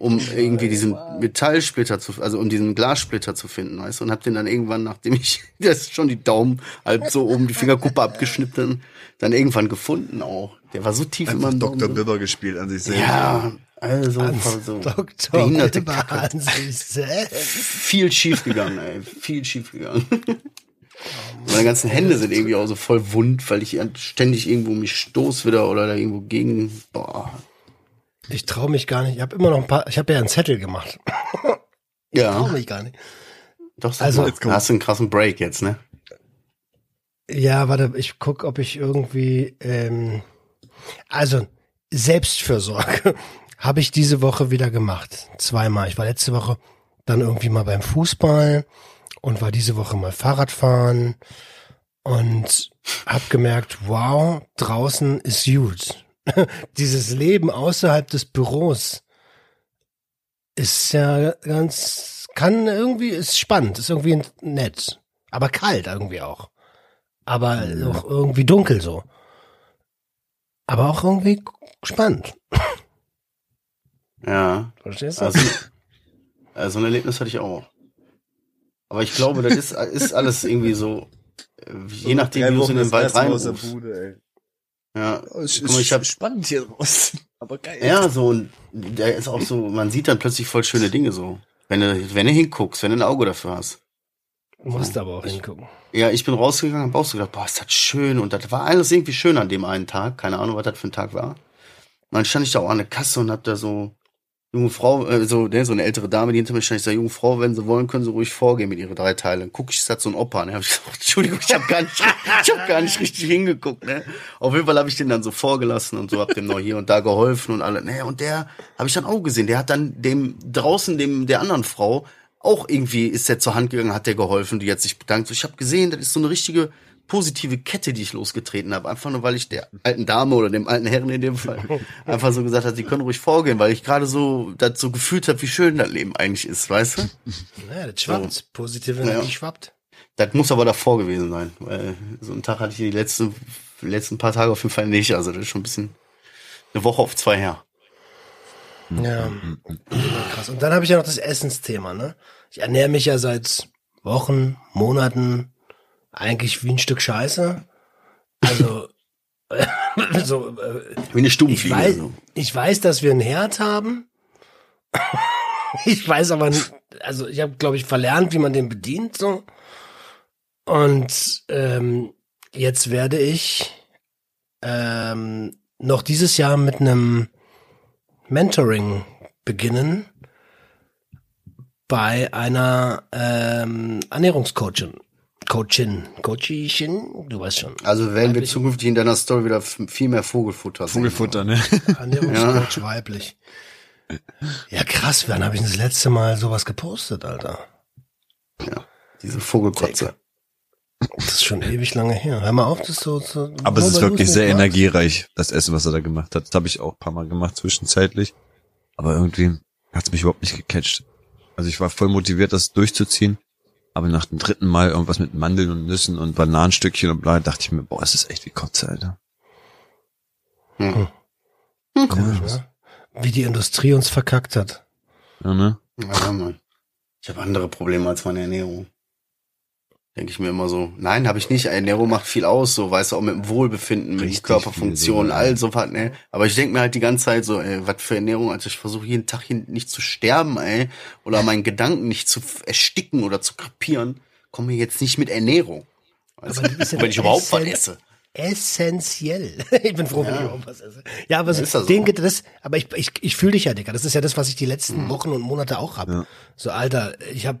um irgendwie diesen Metallsplitter zu, also um diesen Glassplitter zu finden, weißt du, und hab den dann irgendwann, nachdem ich, [LAUGHS] das schon die Daumen halt so oben die Fingerkuppe abgeschnitten, dann irgendwann gefunden auch. Der war so tief in Einfach meinem Dr. Bibber gespielt an sich selbst. Ja, also so Dr. behinderte Bibber Kacke. an sich selbst. Viel schief gegangen, ey, viel schief gegangen. [LAUGHS] Meine ganzen Hände sind irgendwie auch so voll wund, weil ich ständig irgendwo mich stoß wieder oder da irgendwo gegen, boah. Ich traue mich gar nicht. Ich habe immer noch ein paar, ich habe ja einen Zettel gemacht. [LAUGHS] Ja, Traue mich gar nicht. doch, Also- da hast du einen krassen Break jetzt, ne? Ja, warte, ich guck, ob ich irgendwie, ähm, also Selbstfürsorge [LAUGHS] habe ich diese Woche wieder gemacht. Zweimal. Ich war letzte Woche dann irgendwie mal beim Fußball und war diese Woche mal Fahrradfahren und hab gemerkt, wow, draußen ist gut. [LAUGHS] Dieses Leben außerhalb des Büros ist ja ganz, kann irgendwie, ist spannend, ist irgendwie nett. Aber kalt irgendwie auch. Aber auch irgendwie dunkel so. Aber auch irgendwie spannend. Ja. Verstehst du? Also, also ein Erlebnis hatte ich auch. Aber ich glaube, das ist, ist alles irgendwie so, je nachdem, wie du es in den Wald reinrufst. Ja. Oh, ist, mal, ich hab- spannend hier raus. [LAUGHS] Aber geil. Ja, so, und der ist auch so, man sieht dann plötzlich voll schöne Dinge so. Wenn du, wenn du hinguckst, wenn du ein Auge dafür hast. Musst aber auch hingucken. Ja, ich bin rausgegangen, hab auch so gedacht, boah, ist das schön. Und das war alles irgendwie schön an dem einen Tag. Keine Ahnung, was das für ein Tag war. Und dann stand ich da auch an der Kasse und hab da so, junge Frau, äh, so, ne, so eine ältere Dame, die hinter mir stand, ich sag, junge Frau, wenn sie wollen, können sie ruhig vorgehen mit ihren drei Teilen. Guck ich, ist das so ein Opa, ne? Hab ich [LAUGHS] gesagt, Entschuldigung, ich hab gar nicht, ich hab gar nicht richtig hingeguckt, ne? Auf jeden Fall habe ich den dann so vorgelassen und so, hab dem noch hier und da geholfen und alle, ne? Und der habe ich dann auch gesehen, der hat dann dem, draußen dem, der anderen Frau, auch irgendwie ist der zur Hand gegangen, hat der geholfen, die hat sich bedankt. So, ich habe gesehen, das ist so eine richtige positive Kette, die ich losgetreten habe. Einfach nur, weil ich der alten Dame oder dem alten Herrn in dem Fall [LAUGHS] einfach so gesagt hat, sie können ruhig vorgehen, weil ich gerade so das so gefühlt habe, wie schön das Leben eigentlich ist, weißt du? Naja, das schwappt. Positive Ja. Energie schwappt. Das muss aber davor gewesen sein, weil so einen Tag hatte ich die letzten, die letzten paar Tage auf jeden Fall nicht. Also das ist schon ein bisschen eine Woche auf zwei her. Ja, krass. Und dann habe ich ja noch das Essensthema, ne? Ich ernähre mich ja seit Wochen, Monaten eigentlich wie ein Stück Scheiße. Also, [LAUGHS] so, äh, Wie eine ich, Stubenfliege. weiß, so. ich weiß, dass wir einen Herd haben. [LAUGHS] ich weiß aber, nicht, also ich habe, glaube ich, verlernt, wie man den bedient, so. Und ähm, jetzt werde ich ähm, noch dieses Jahr mit einem Mentoring beginnen bei einer ähm, Ernährungscoachin. Coachin, Coachin, du weißt schon. Also werden wir zukünftig in deiner Story wieder viel mehr Vogelfutter sehen. Vogelfutter, ne? [LAUGHS] Ernährungscoach weiblich. Ja, krass, wann habe ich das letzte Mal sowas gepostet, Alter? Ja, diese Vogelkotze. Das ist schon ewig lange her. Hör mal auf, das so. so Aber es ist wirklich sehr energiereich, das Essen, was er da gemacht hat. Das habe ich auch ein paar Mal gemacht zwischenzeitlich. Aber irgendwie hat es mich überhaupt nicht gecatcht. Also ich war voll motiviert, das durchzuziehen. Aber nach dem dritten Mal irgendwas mit Mandeln und Nüssen und Bananenstückchen und bla, dachte ich mir, boah, es ist echt wie Kotze, Alter. Hm. Komisch, ne? Wie die Industrie uns verkackt hat. Ja, ne? Ja, Mann. Ich habe andere Probleme als meine Ernährung. Denke ich mir immer so. Nein, habe ich nicht. Ernährung macht viel aus, so, weißt du, auch mit dem Wohlbefinden, mit Richtig Körperfunktion, all so was, ne? Aber ich denke mir halt die ganze Zeit so, ey, was für Ernährung, also ich versuche jeden Tag hier nicht zu sterben, ey, oder [LAUGHS] meinen Gedanken nicht zu ersticken oder zu krepieren, komme mir jetzt nicht mit Ernährung. Ist ja Wenn ich überhaupt was esse. Essentiell. [LAUGHS] Ich bin froh, wenn ich überhaupt was esse. Ja, aber so, Ist ja so. den, das, aber ich, ich, ich fühle dich ja, Digga. Das ist ja das, was ich die letzten Wochen und Monate auch habe. Ja. So, Alter, ich habe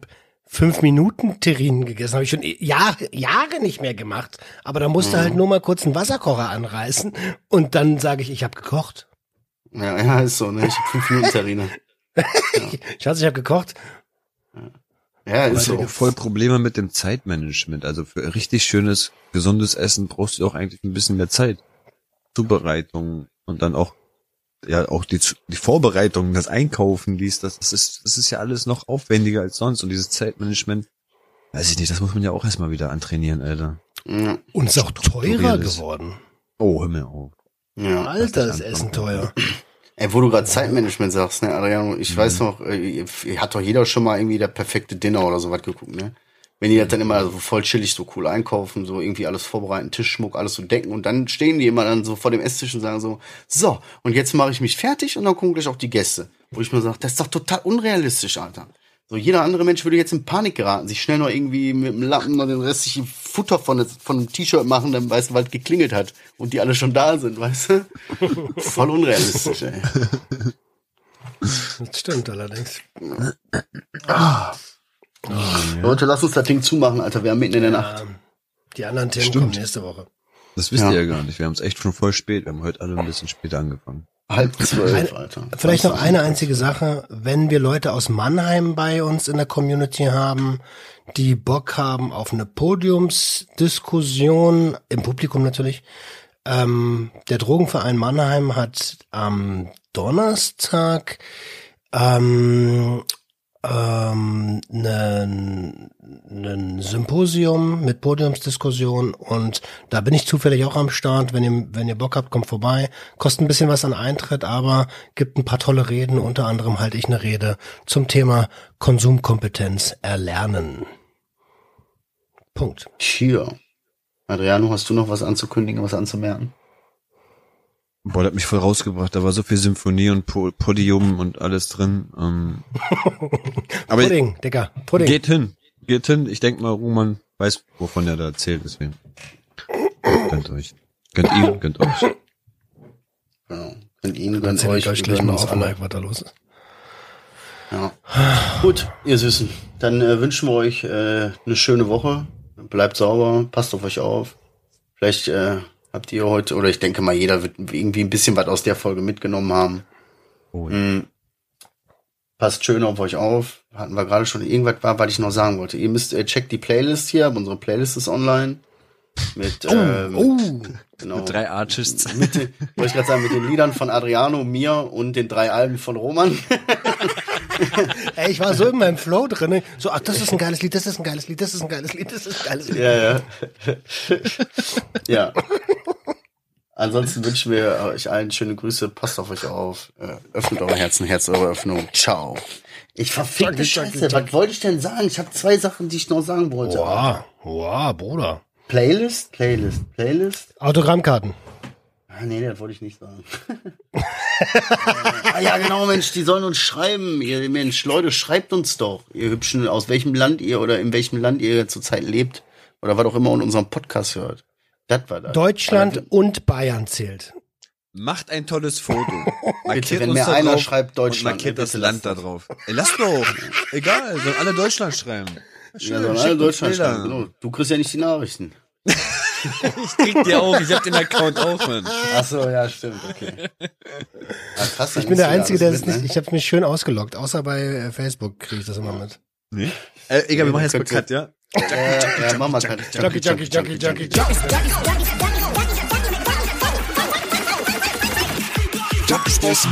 fünf Minuten Terrinen gegessen, habe ich schon Jahre, Jahre nicht mehr gemacht. Aber da musste halt nur mal kurz einen Wasserkocher anreißen und dann sage ich, ich habe gekocht. Ja, ja, ist so, ne? Ich hab fünf Minuten Terrine. [LAUGHS] Schatz, ich habe gekocht. Ja, ist so. Voll Probleme mit dem Zeitmanagement. Also für richtig schönes, gesundes Essen brauchst du auch eigentlich ein bisschen mehr Zeit. Zubereitung und dann auch ja auch die, die Vorbereitung, das Einkaufen, dies, das, das ist, das ist ja alles noch aufwendiger als sonst. Und dieses Zeitmanagement, weiß ich nicht, das muss man ja auch erstmal wieder antrainieren, Alter. Ja. Und ist auch teurer geworden. Oh, hör mir auf. ja. Alter, ist. Essen teuer. Ey, wo du gerade Zeitmanagement sagst, ne, Adriano, ich weiß noch, äh, hat doch jeder schon mal irgendwie der perfekte Dinner oder so was geguckt, ne? Wenn die das dann immer so voll chillig, so cool einkaufen, so irgendwie alles vorbereiten, Tischschmuck, alles so decken und dann stehen die immer dann so vor dem Esstisch und sagen so, so, und jetzt mache ich mich fertig und dann gucken gleich auch die Gäste. Wo ich mir sage, das ist doch total unrealistisch, Alter. So, jeder andere Mensch würde jetzt in Panik geraten, sich schnell noch irgendwie mit dem Lappen noch den restlichen Futter von, von dem T-Shirt machen, dann weißt du, weil es geklingelt hat und die alle schon da sind, weißt du? [LAUGHS] Voll unrealistisch, ey. Das stimmt allerdings. Leute, lass uns das Ding zumachen, Alter. Wir haben mitten in der Nacht. Ähm, die anderen Themen Stimmt. kommen nächste Woche. Das wisst Ja. ihr ja gar nicht. Wir haben es echt schon voll spät. Wir haben heute alle ein bisschen später angefangen. Halb zwölf, Alter. Vielleicht noch eine einzige Sache. Wenn wir Leute aus Mannheim bei uns in der Community haben, die Bock haben auf eine Podiumsdiskussion, im Publikum natürlich, ähm, der Drogenverein Mannheim hat am Donnerstag ähm, ähm, ein ein Symposium mit Podiumsdiskussion und da bin ich zufällig auch am Start. Wenn ihr, wenn ihr Bock habt, kommt vorbei. Kostet ein bisschen was an Eintritt, aber gibt ein paar tolle Reden. Unter anderem halte ich eine Rede zum Thema Konsumkompetenz erlernen. Punkt. Tja. Adriano, hast du noch was anzukündigen, was anzumerken? Boah, der hat mich voll rausgebracht. Da war so viel Symphonie und po Podium und alles drin. Ähm, [LAUGHS] aber Pudding, Digga, Pudding. geht hin. Geht hin. Ich denk mal, Roman weiß, wovon er da erzählt, deswegen. Gönnt euch. Gönnt ihm, gönnt euch. Genau. Könnt ihn, gönnt euch. euch wir gleich mal auf. Mike, was da los ist. Ja. Gut, ihr Süßen. Dann äh, wünschen wir euch äh, eine schöne Woche. Bleibt sauber, passt auf euch auf. Vielleicht äh, habt ihr heute, oder ich denke mal, jeder wird irgendwie ein bisschen was aus der Folge mitgenommen haben. Oh, ja. Mm. Passt schön auf euch auf. Hatten wir gerade schon irgendwas war, was ich noch sagen wollte. Ihr müsst äh, checkt die Playlist hier, unsere Playlist ist online. Mit, ähm, Oh, genau. Mit drei Artists. Mit wollte ich gerade sagen, mit den Liedern von Adriano, mir und den drei Alben von Roman. [LAUGHS] [LAUGHS] ey, ich war so in meinem Flow drin. So, ach, das ist ein geiles Lied, das ist ein geiles Lied, das ist ein geiles Lied, das ist ein geiles Lied. Ja, ja. [LAUGHS] ja. Ansonsten wünschen wir euch allen schöne Grüße. Passt auf euch auf. Äh, öffnet eure Herzen, Herz eure Öffnung. Ciao. Ich verfickte Scheiße. Was wollte ich denn sagen? Ich habe zwei Sachen, die ich noch sagen wollte. Wow, wow, Bruder. Playlist, Playlist, Playlist. Autogrammkarten. Ah, nee, das wollte ich nicht sagen. [LAUGHS] ah, ja, genau, Mensch, die sollen uns schreiben. Ihr Mensch, Leute, schreibt uns doch. Ihr Hübschen, aus welchem Land ihr oder in welchem Land ihr zurzeit lebt. Oder was auch immer in unserem Podcast hört. Das war das. Deutschland und Bayern zählt. Macht ein tolles Foto. Markiert [LAUGHS] Bitte, wenn uns mir da einer drauf schreibt und Deutschland, markiert das Land da drauf. Ey, lass doch. Egal, sollen alle Deutschland schreiben. Schön, Ja, sollen alle Deutschland Bilder. schreiben. Genau. Du kriegst ja nicht die Nachrichten. [LAUGHS] Ich krieg die auch, ich hab den Account auch, Mann. Ach so, ja, stimmt, okay. Ah, krass, Ich bin der Einzige, der es nicht, ich habe mich schön ausgeloggt, außer bei äh, Facebook kriege ich das immer mit. Nee? Äh, egal, wir machen jetzt mal Cut, ja? Ja, ja, Mama kann. Junkie, Junkie, Junkie, Junkie, Junkie. Junkies bustin'.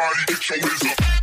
party, get your wizard.